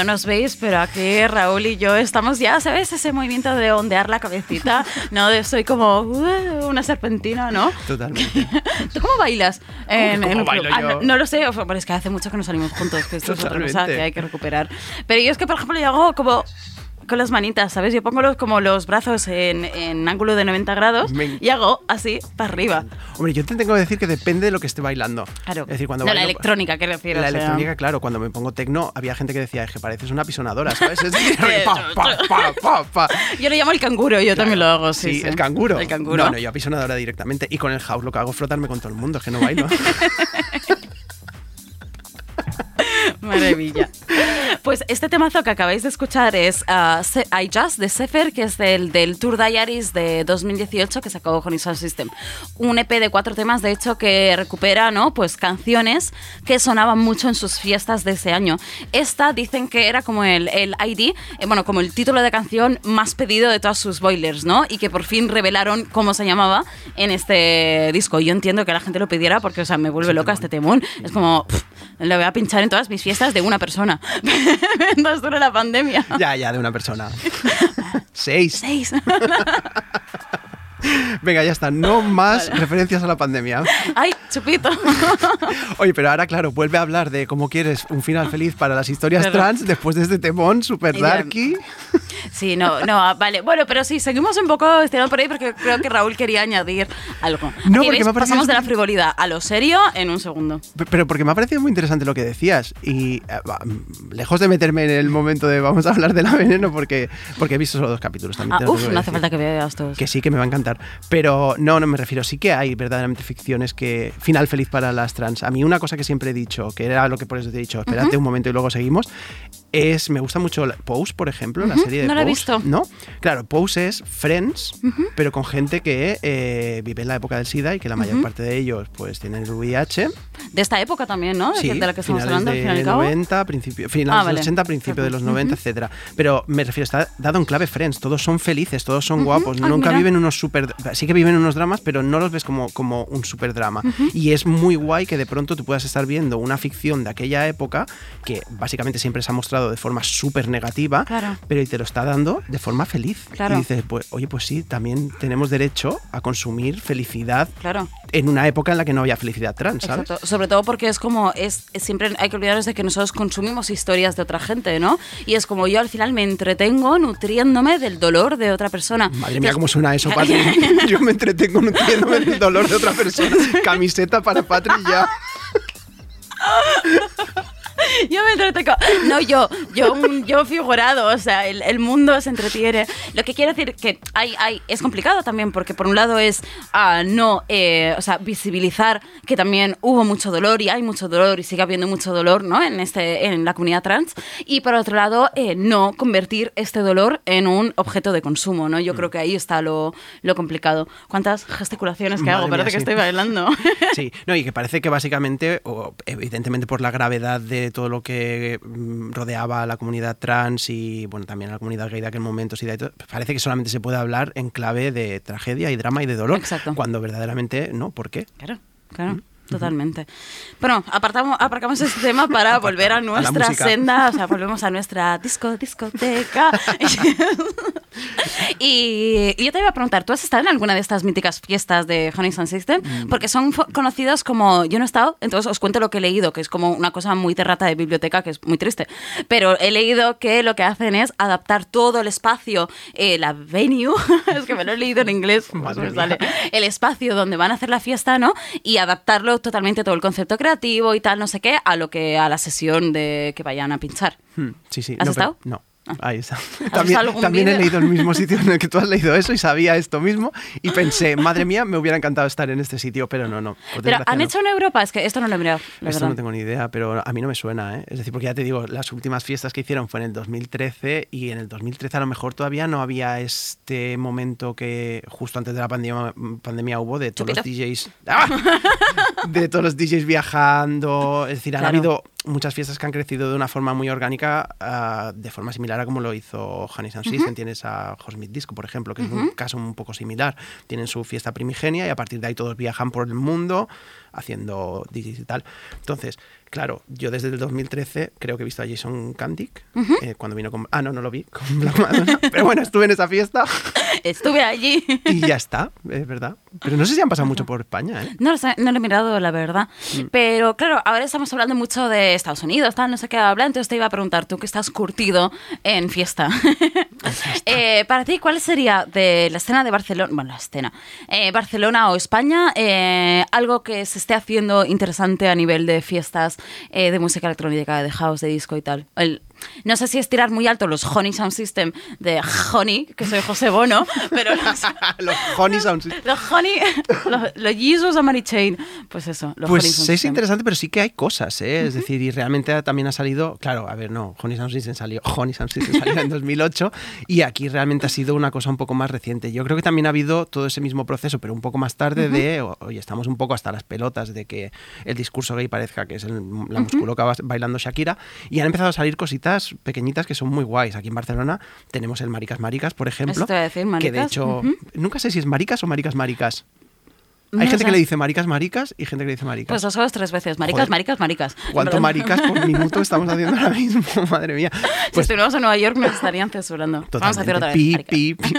Nos veis, pero aquí Raúl y yo estamos ya, ¿sabes? Ese movimiento de ondear la cabecita, ¿no? De soy como uh, una serpentina, ¿no? Totalmente. ¿Tú cómo bailas? En- cómo en un club? bailo Ah, no, no lo sé, pero es que hace mucho que no salimos juntos, que esto es otra cosa que hay que recuperar. Pero yo es que, por ejemplo, yo hago como con las manitas, ¿sabes? Yo pongo los, como los brazos en, en ángulo de 90 grados Me- y hago así para arriba. Hombre, yo te tengo que decir que depende de lo que esté bailando. Claro. Es decir, cuando no, la electrónica, quiero decir. La o sea. electrónica, claro, cuando me pongo tecno, había gente que decía, es que pareces una pisonadora, ¿sabes? Es decir, pa, pa, pa, pa, pa. Yo le llamo el canguro, yo también lo hago, sí. Sí, sí. el canguro. El canguro. No, no, yo apisonadora directamente. Y con el house lo que hago es frotarme con todo el mundo, es que no bailo. Maravilla. Pues este temazo que acabáis de escuchar es uh, I Just de Sefer, que es del, del Tour Diaries de 2018 que sacó con Sound System. Un EP de cuatro temas, de hecho, que recupera ¿no? pues canciones que sonaban mucho en sus fiestas de ese año. Esta dicen que era como el, el ID, eh, bueno, como el título de canción más pedido de todas sus boilers, ¿no? Y que por fin revelaron cómo se llamaba en este disco. Yo entiendo que la gente lo pidiera porque, o sea, me vuelve loca este temón. Es como, pff, lo voy a pinchar en todas mis fiestas de una persona. Mientras dura la pandemia. Ya, ya, de una persona. Seis. Seis. Venga, ya está. No más referencias a la pandemia. Ay, chupito. Oye, pero ahora, claro, vuelve a hablar de cómo quieres un final feliz para las historias trans después de este temón super darky. Sí, no, no, vale. Bueno, pero sí, seguimos un poco estirando por ahí porque creo que Raúl quería añadir algo. No, Aquí, porque me ha parecido- Pasamos de la frivolidad a lo serio en un segundo. Pero porque me ha parecido muy interesante lo que decías. Y eh, mm, lejos de meterme en el momento de vamos a hablar de la veneno, porque, porque he visto solo dos capítulos también. Ah, uf, no hace falta que veas todos. Que sí, que me va a encantar. Pero no, no me refiero. Sí que hay verdaderamente ficciones que. Final feliz para las trans. A mí, una cosa que siempre he dicho, que era lo que por eso te he dicho, espérate un momento y luego seguimos, es. Me gusta mucho Pose, por ejemplo, la serie de no la he visto. ¿No? Claro, Pose es Friends, pero con gente que eh, vive en la época del SIDA y que la mayor parte de ellos pues tienen el VIH. De esta época también, ¿no? De, Sí, de la que estamos hablando, al de fin y cabo. 90, principio, finales Ah, de vale. los 80, principio de los 90, etcétera. Pero me refiero, está dado en clave Friends, todos son felices, todos son guapos, Ah, nunca mira. viven unos super, sí que viven unos dramas, pero no los ves como, como un super drama. Y es muy guay que de pronto tú puedas estar viendo una ficción de aquella época que básicamente siempre se ha mostrado de forma súper negativa, Claro. pero y te lo está dando de forma feliz. Claro. Y dices, pues, oye, pues sí, también tenemos derecho a consumir felicidad Claro. en una época en la que no había felicidad trans, ¿sabes? Exacto. Sobre todo porque es como, es, es siempre hay que olvidarnos de que nosotros consumimos historias de otra gente, ¿no? Y es como yo al final me entretengo nutriéndome del dolor de otra persona. Madre mía, Entonces- cómo suena eso, Patri. Yo me entretengo nutriéndome del dolor de otra persona. Camiseta para Patri ya. Yo me entretengo. No, yo, yo, un- yo figurado, o sea, el, el mundo se entretiene. Lo que quiere decir que hay, hay, es complicado también, porque por un lado es ah, no, eh, o sea, visibilizar que también hubo mucho dolor y hay mucho dolor y sigue habiendo mucho dolor, ¿no? En, este, en la comunidad trans. Y por otro lado, eh, no convertir este dolor en un objeto de consumo, ¿no? Yo Mm. creo que ahí está lo, lo complicado. ¿Cuántas gesticulaciones que Madre hago? mía, Parece que sí. estoy bailando. Sí, no, y que parece que básicamente, o evidentemente por la gravedad de todo lo que mm, rodeaba a la comunidad trans y bueno, también a la comunidad gay de aquel momento, sí, de todo, parece que solamente se puede hablar en clave de tragedia y drama y de dolor. Exacto. Cuando verdaderamente no, ¿por qué? Claro, claro. Totalmente. Bueno, apartamos, aparcamos este tema para volver a nuestra música. senda, o sea, volvemos a nuestra disco, discoteca. y, y yo te iba a preguntar, ¿tú has estado en alguna de estas míticas fiestas de Honey Sound System? Mm. Porque son conocidas como, yo no he estado, entonces os cuento lo que he leído, que es como una cosa muy terrata de biblioteca, que es muy triste, pero he leído que lo que hacen es adaptar todo el espacio, eh, la venue, es que me lo he leído en inglés, pues me sale, el espacio donde van a hacer la fiesta, ¿no? Y adaptarlo totalmente todo el concepto creativo y tal, no sé qué, a lo que a la sesión de que vayan a pinchar. Hmm, sí, sí. ¿Has no, pero- estado? no. Ah. Ahí está. También, he leído el mismo sitio en el que tú has leído eso y sabía esto mismo y pensé, madre mía, me hubiera encantado estar en este sitio, pero no, no. Pero han no. hecho en Europa, es que esto no lo he mirado, Esto verdad. no tengo ni idea, pero a mí no me suena, ¿eh? Es decir, porque ya te digo, las últimas fiestas que hicieron fue en el 2013 y en el 2013 a lo mejor todavía no había este momento que justo antes de la pandemia, pandemia hubo de todos Chupito. los DJs... ¡Ah! De todos los DJs viajando. Es decir, han Claro. habido muchas fiestas que han crecido de una forma muy orgánica, ah, de forma similar a como lo hizo Honey Sound System. Tienes a Hosmith Disco, por ejemplo, que es un caso un poco similar. Tienen su fiesta primigenia y a partir de ahí todos viajan por el mundo haciendo DJs y tal. Entonces, claro, yo desde el 2013 creo que he visto a Jason Kandick eh, cuando vino con... Ah, no, no lo vi, con Black Madonna. Pero bueno, estuve en esa fiesta Estuve allí. y ya está, es verdad. Pero no sé si han pasado mucho por España, ¿eh? No no lo he mirado, la verdad. Mm. Pero claro, ahora estamos hablando mucho de Estados Unidos, tal, no sé qué habla. Entonces te iba a preguntar, tú que estás curtido en fiesta. Eh, para ti, ¿cuál sería de la escena de Barcelona, bueno, la escena, eh, Barcelona o España, algo que se esté haciendo interesante a nivel de fiestas eh, de música electrónica, de house, de disco y tal? El- no sé si es tirar muy alto los Honey Sound System de Honey, que soy José Bono, pero los, Los Honey Sound System. los Honey, los, los Jesus Mary Chain, pues eso, los Pues Honey Sound es System. interesante, pero sí que hay cosas, ¿eh? Es decir, y realmente también ha salido, claro, a ver, no, Honey Sound System salió, Honey Sound System salió en 2008 y aquí realmente ha sido una cosa un poco más reciente. Yo creo que también ha habido todo ese mismo proceso, pero un poco más tarde de, oye, estamos un poco hasta las pelotas de que el discurso gay parezca que es el- la musculoca bas- bailando Shakira y han empezado a salir cositas pequeñitas que son muy guays. Aquí en Barcelona tenemos el Maricas Maricas, por ejemplo, decir, que de Maricas, hecho, nunca sé si es Maricas o Maricas Maricas. No Hay gente que le dice maricas, maricas y gente que le dice maricas. Pues eso es tres veces. Maricas, Joder. maricas, maricas. ¿Cuánto maricas por minuto estamos haciendo ahora mismo? Madre mía. Si Pues estuviéramos en Nueva York nos estarían censurando. Vamos a hacer otra vez. Pi, maricas. pi, pi.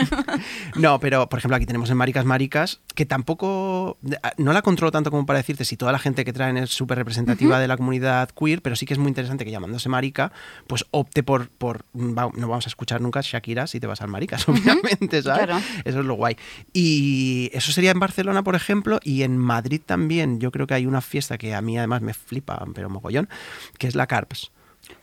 No, pero por ejemplo aquí tenemos en Maricas Maricas, que tampoco, no la controlo tanto como para decirte si toda la gente que traen es súper representativa de la comunidad queer, pero sí que es muy interesante que llamándose Marica, pues opte por, por va- no vamos a escuchar nunca Shakira si te vas al Maricas, obviamente, ¿sabes? claro. Eso es lo guay. Y eso sería en Barcelona, por ejemplo, y en Madrid también. Yo creo que hay una fiesta que a mí además me flipa, pero mogollón, que es la Carps.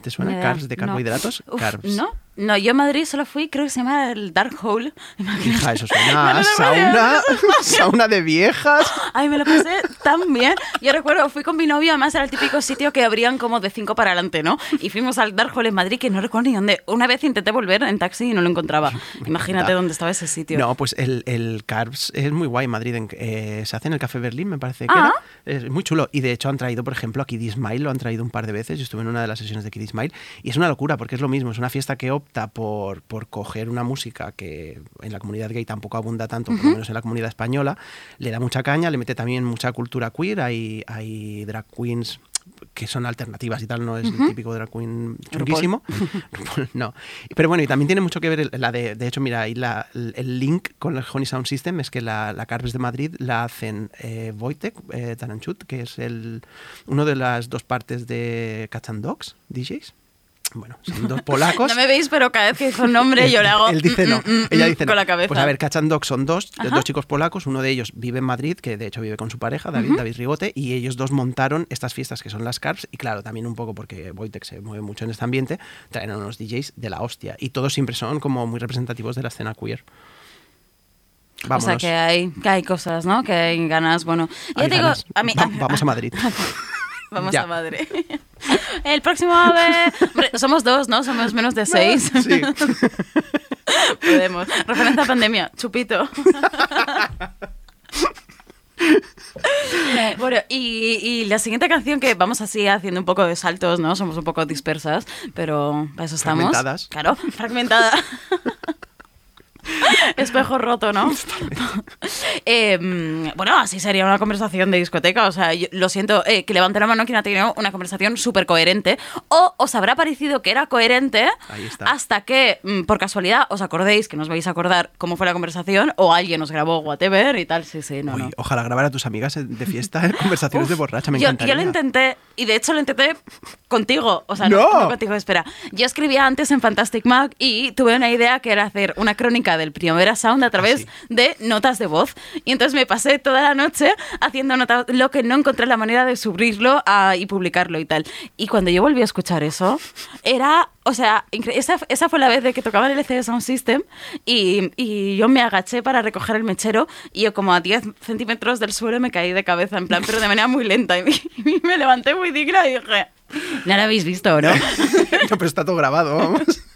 ¿Te suena? Carbs de No. carbohidratos. Uf, Carbs. ¿No? No, yo en Madrid solo fui, creo que se llama el Dark Hole. Hija, eso suena a sauna, sauna de viejas. Ay, me lo pasé tan bien. Yo recuerdo, fui con mi novio, además era el típico sitio que abrían como de 5 para adelante, ¿no? Y fuimos al Dark Hole en Madrid, que no recuerdo ni dónde. Una vez intenté volver en taxi y no lo encontraba. Imagínate dónde estaba ese sitio. No, pues el, el Carbs es muy guay Madrid. en- eh, se hace en el Café Berlín, me parece que Ah. era. Es muy chulo. Y de hecho han traído, por ejemplo, a Kid Smile, lo han traído un par de veces. Yo estuve en una de las sesiones de Kid Smile. Y es una locura porque es lo mismo. Es una fiesta que opta por, por coger una música que en la comunidad gay tampoco abunda tanto, por lo menos en la comunidad española. Le da mucha caña, le mete también mucha cultura queer. Hay, hay drag queens que son alternativas y tal, no es el típico drag queen chunguísimo. No. Pero bueno, y también tiene mucho que ver el- la de, de hecho, mira, ahí la- el link con el Honey Sound System es que la, la Carbs de Madrid la hacen eh, Wojtek eh, Taranchut, que es el, uno de las dos partes de Cats and Dogs, DJs. Bueno, son dos polacos. No me veis, pero cada vez que dice un nombre yo le hago. Él dice mm, no. mm, mm, Ella dice no. Con la cabeza. Pues a ver, Catch and Dog son dos, Ajá. dos chicos polacos. Uno de ellos vive en Madrid, que de hecho vive con su pareja, David, David Rigote, y ellos dos montaron estas fiestas que son las Carbs. Y claro, también un poco porque Wojtek se mueve mucho en este ambiente, traen a unos DJs de la hostia. Y todos siempre son como muy representativos de la escena queer. O Vámonos. sea que hay, que hay cosas, ¿no? Que hay ganas. Bueno, yo Hay digo, a mí. Va- vamos a Madrid. Vamos Ya. a Madrid. El próximo ave. Hombre, somos dos, ¿no? Somos menos de seis. Sí. Podemos. Referencia a pandemia. Chupito. Bueno, y, y la siguiente canción que vamos así haciendo un poco de saltos, ¿no? Somos un poco dispersas, pero para eso estamos. Fragmentadas. Claro, fragmentada. Espejo roto, ¿no? Eh, bueno, así sería una conversación de discoteca. O sea, yo- lo siento, eh, que levante la mano quien ha tenido una conversación súper coherente. O os habrá parecido que era coherente hasta que, mm, por casualidad, os acordéis, que no os vais a acordar cómo fue la conversación, o alguien os grabó whatever y tal. Sí, sí, no, Uy, no. ojalá grabar a tus amigas de fiesta en conversaciones de borracha, me yo, encantaría. yo lo intenté, y de hecho lo intenté contigo. O sea, no, ¡No! no contigo, espera. Yo escribía antes en Fantastic Mac y tuve una idea que era hacer una crónica del Primavera Sound a través sí. de notas de voz. Y entonces me pasé toda la noche haciendo notas, lo que no encontré la manera de subirlo a- y publicarlo y tal. Y cuando yo volví a escuchar eso, era. O sea, esa, esa fue la vez de que tocaba el LCD Sound System y, y yo me agaché para recoger el mechero y yo como a 10 centímetros del suelo me caí de cabeza, en plan, pero de manera muy lenta. Y me, y me levanté muy digna y dije, no lo habéis visto, ¿no? no, pero está todo grabado, vamos.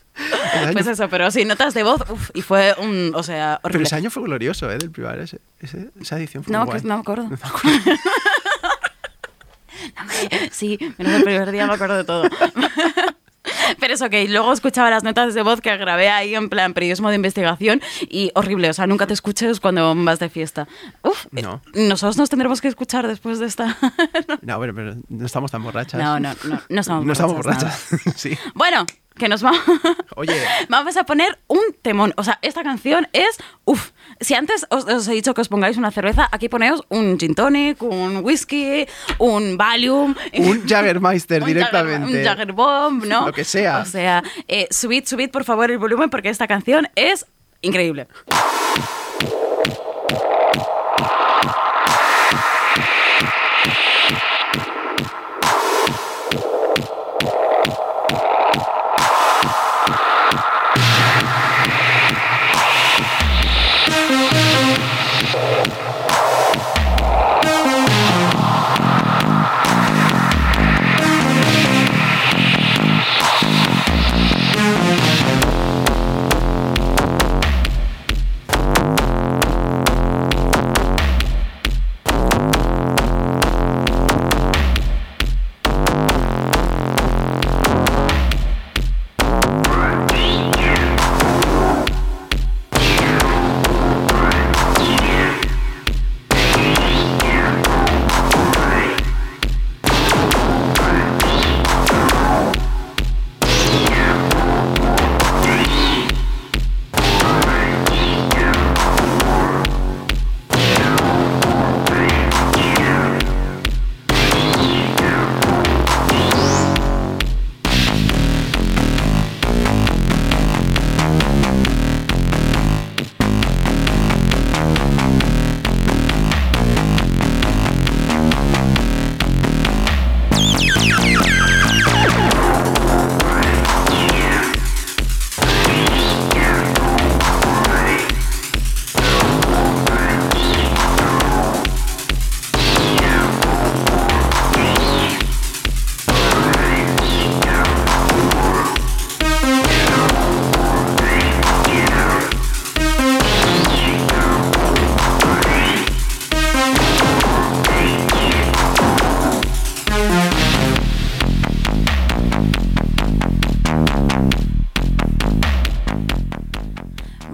Pues eso, pero sí, notas de voz, uf, y fue un, o sea, pero horrible. ese año fue glorioso, ¿eh? Del privar, ese, ese- esa edición fue No, muy que guay. no me acuerdo. Sí, menos el primer día me acuerdo de todo. Pero eso, que luego escuchaba las notas de voz que grabé ahí en plan periodismo de investigación y horrible, o sea, nunca te escuches cuando vas de fiesta. Uf, eh, No. nosotros nos tendremos que escuchar después de esta... No, bueno, pero no estamos tan borrachas. No, no, no, no estamos No estamos borrachas, borrachas. sí. Bueno, que nos vamos... Oye, Vamos a poner un temón. O sea, esta canción es. Uf. Si antes os, os he dicho que os pongáis una cerveza, aquí poneos un gin tonic, un whisky, un Valium. un Jaggermeister directamente. Un Jaggerbomb, ¿no? Lo que sea. O sea, eh, subid, subid por favor el volumen porque esta canción es increíble.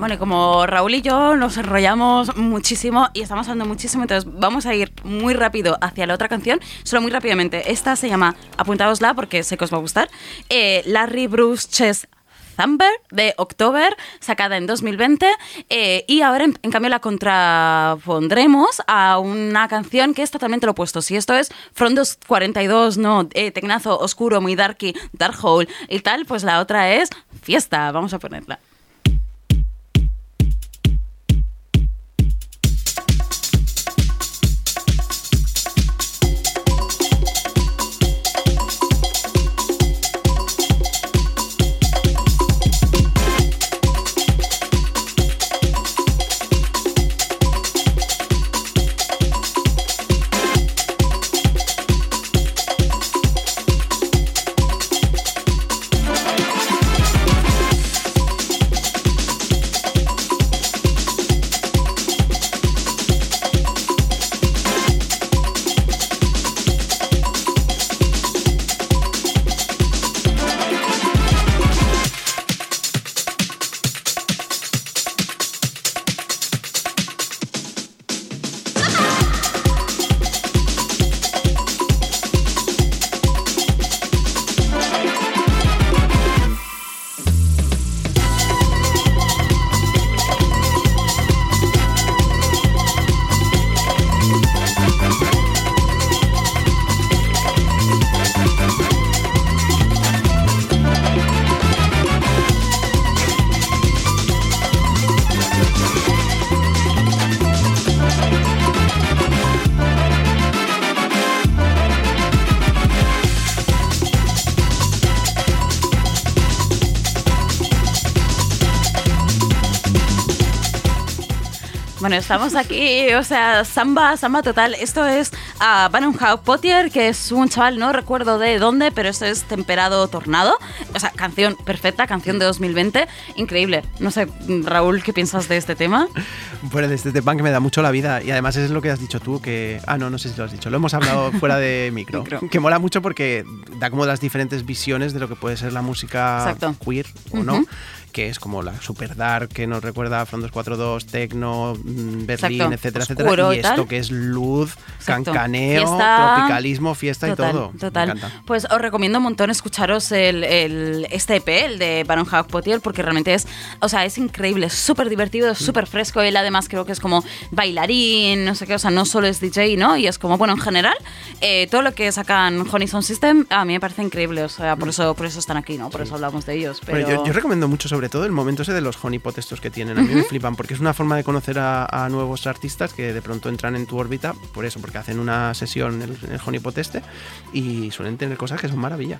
Bueno, como Raúl y yo nos enrollamos muchísimo y estamos hablando muchísimo, entonces vamos a ir muy rápido hacia la otra canción, solo muy rápidamente. Esta se llama, apuntaosla porque sé que os va a gustar, eh, Larry Bruce Chess Thumber de October, sacada en 2020. eh, y ahora, en, cambio, la contrapondremos a una canción que es totalmente lo opuesto. Si esto es From 42, no, eh, tecnazo oscuro, muy darky, dark hole y tal, pues la otra es Fiesta. Vamos a ponerla. Bueno, estamos aquí, o sea, samba, samba total. Esto es a Bannon Potier, que es un chaval, no recuerdo de dónde, pero esto es Temperado Tornado. O sea, canción perfecta, canción de 2020, increíble. No sé, Raúl, ¿qué piensas de este tema? Bueno, de este tema que me da mucho la vida y además es lo que has dicho tú, que... Ah, no, no sé si lo has dicho, lo hemos hablado fuera de micro, Micro. que mola mucho porque da como las diferentes visiones de lo que puede ser la música Exacto. queer o no, que es como la super dark que nos recuerda a From 242, Tecno, Berlín, Exacto. etcétera, Oscuro etcétera, y y esto que es luz, Exacto. cancaneo, Fiesta. tropicalismo, fiesta Total, y todo. Total. Me. Pues os recomiendo un montón escucharos el, el- este EP, el de Baron Hawk Potier, porque realmente es, o sea, es increíble, es súper divertido, es súper fresco. Él además creo que es como bailarín, no sé qué, o sea, no solo es DJ, ¿no? Y es como, bueno, en general, eh, todo lo que sacan Honey Sound System a mí me parece increíble, o sea, por eso, por eso están aquí, ¿no? Por eso hablamos de ellos. Pero... Bueno, yo, yo recomiendo mucho, sobre todo, el momento ese de los honeypot estos que tienen. A mí me flipan, porque es una forma de conocer a, a nuevos artistas que de pronto entran en tu órbita, por eso, porque hacen una sesión en el, el honeypot este y suelen tener cosas que son maravilla.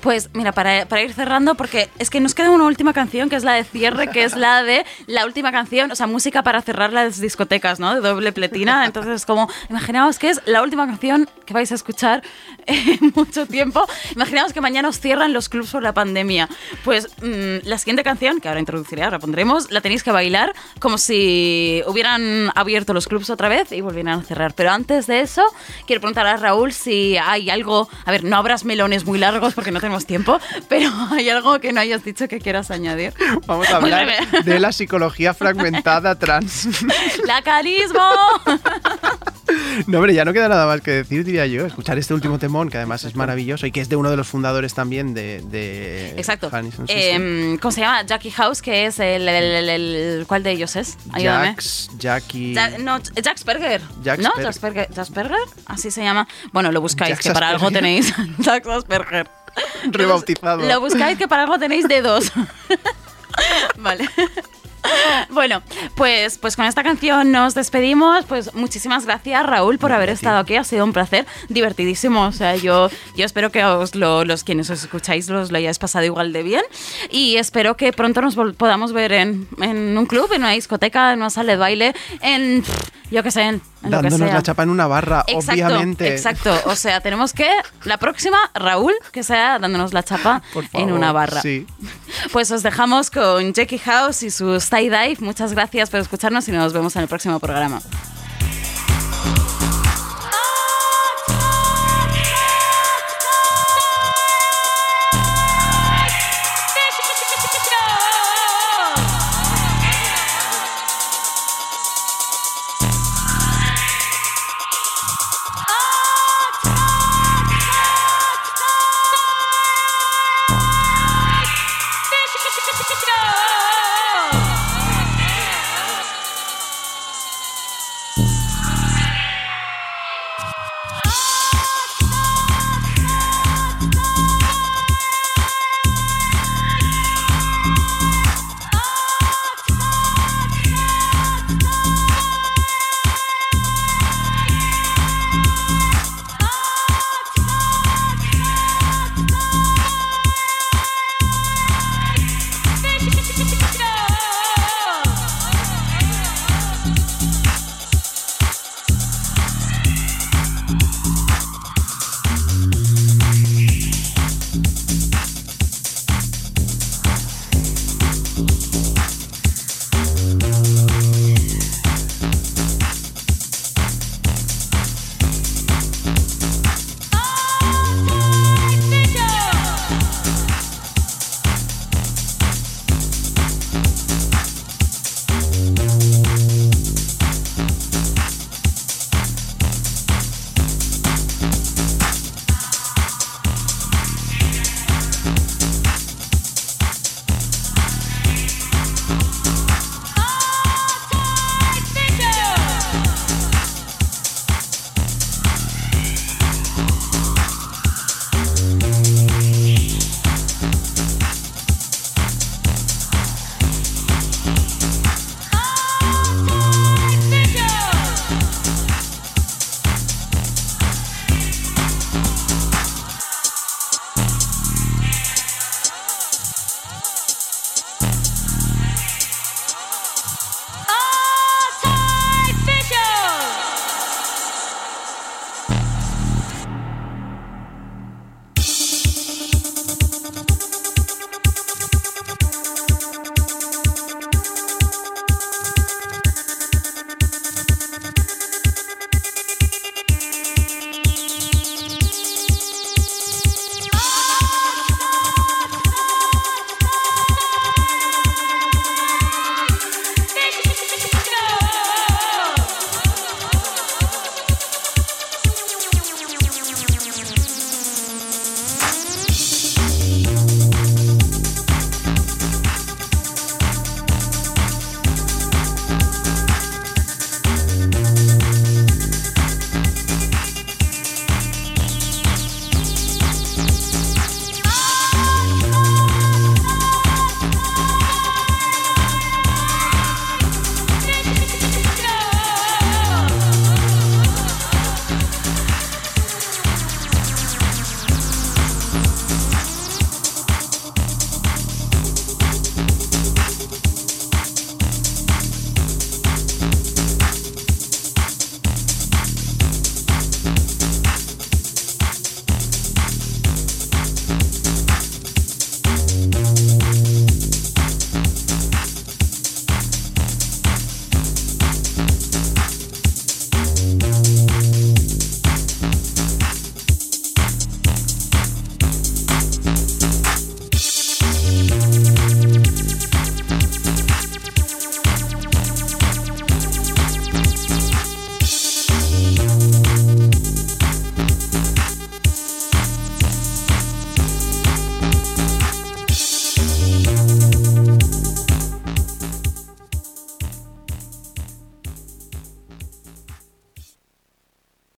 Pues mira, para, para ir cerrando, porque es que nos queda una última canción que es la de cierre, que es la de la última canción, o sea, música para cerrar las discotecas, ¿no? De doble pletina. Entonces, como, imaginaos que es la última canción que vais a escuchar en mucho tiempo. Imaginaos que mañana os cierran los clubs por la pandemia. Pues mm, la siguiente canción, que ahora introduciré, ahora pondremos, la tenéis que bailar como si hubieran abierto los clubs otra vez y volvieran a cerrar. Pero antes de eso, quiero preguntar a Raúl si hay algo, a ver, no abras melones muy largos porque no tenemos tiempo, pero hay algo que no hayas dicho que quieras añadir. Vamos a hablar de la psicología fragmentada trans. ¡La carismo! No, hombre, ya no queda nada más que decir, diría yo. Escuchar este último temón, que además es maravilloso y que es de uno de los fundadores también de. de Exacto. Em, ¿Cómo se llama? Jackie House, que es el, el- el- el- ¿Cuál de ellos es? Ayúdame. Jax, Jackie. Ja- no, Jack Sperger. Jack ¿No? Jack Sperger, Así se llama. Bueno, lo buscáis, que para algo Asperger. tenéis. Jack Sperger. Rebautizado. Lo buscáis, que para algo tenéis dedos. vale. Bueno, pues, pues con esta canción nos despedimos. Pues muchísimas gracias, Raúl, por haber estado aquí. Ha sido un placer, divertidísimo. O sea, yo, yo espero que os lo- los quienes os escucháis los lo hayáis pasado igual de bien. Y espero que pronto nos podamos ver en, en un club, en una discoteca, en una sala de baile, en yo qué sé, en, en lo que Dándonos sea. la chapa en una barra, Exacto, obviamente. exacto. O sea, tenemos que la próxima, Raúl, que sea dándonos la chapa en una barra. Sí. Pues os dejamos con Jackie House y su Muchas gracias por escucharnos y nos vemos en el próximo programa.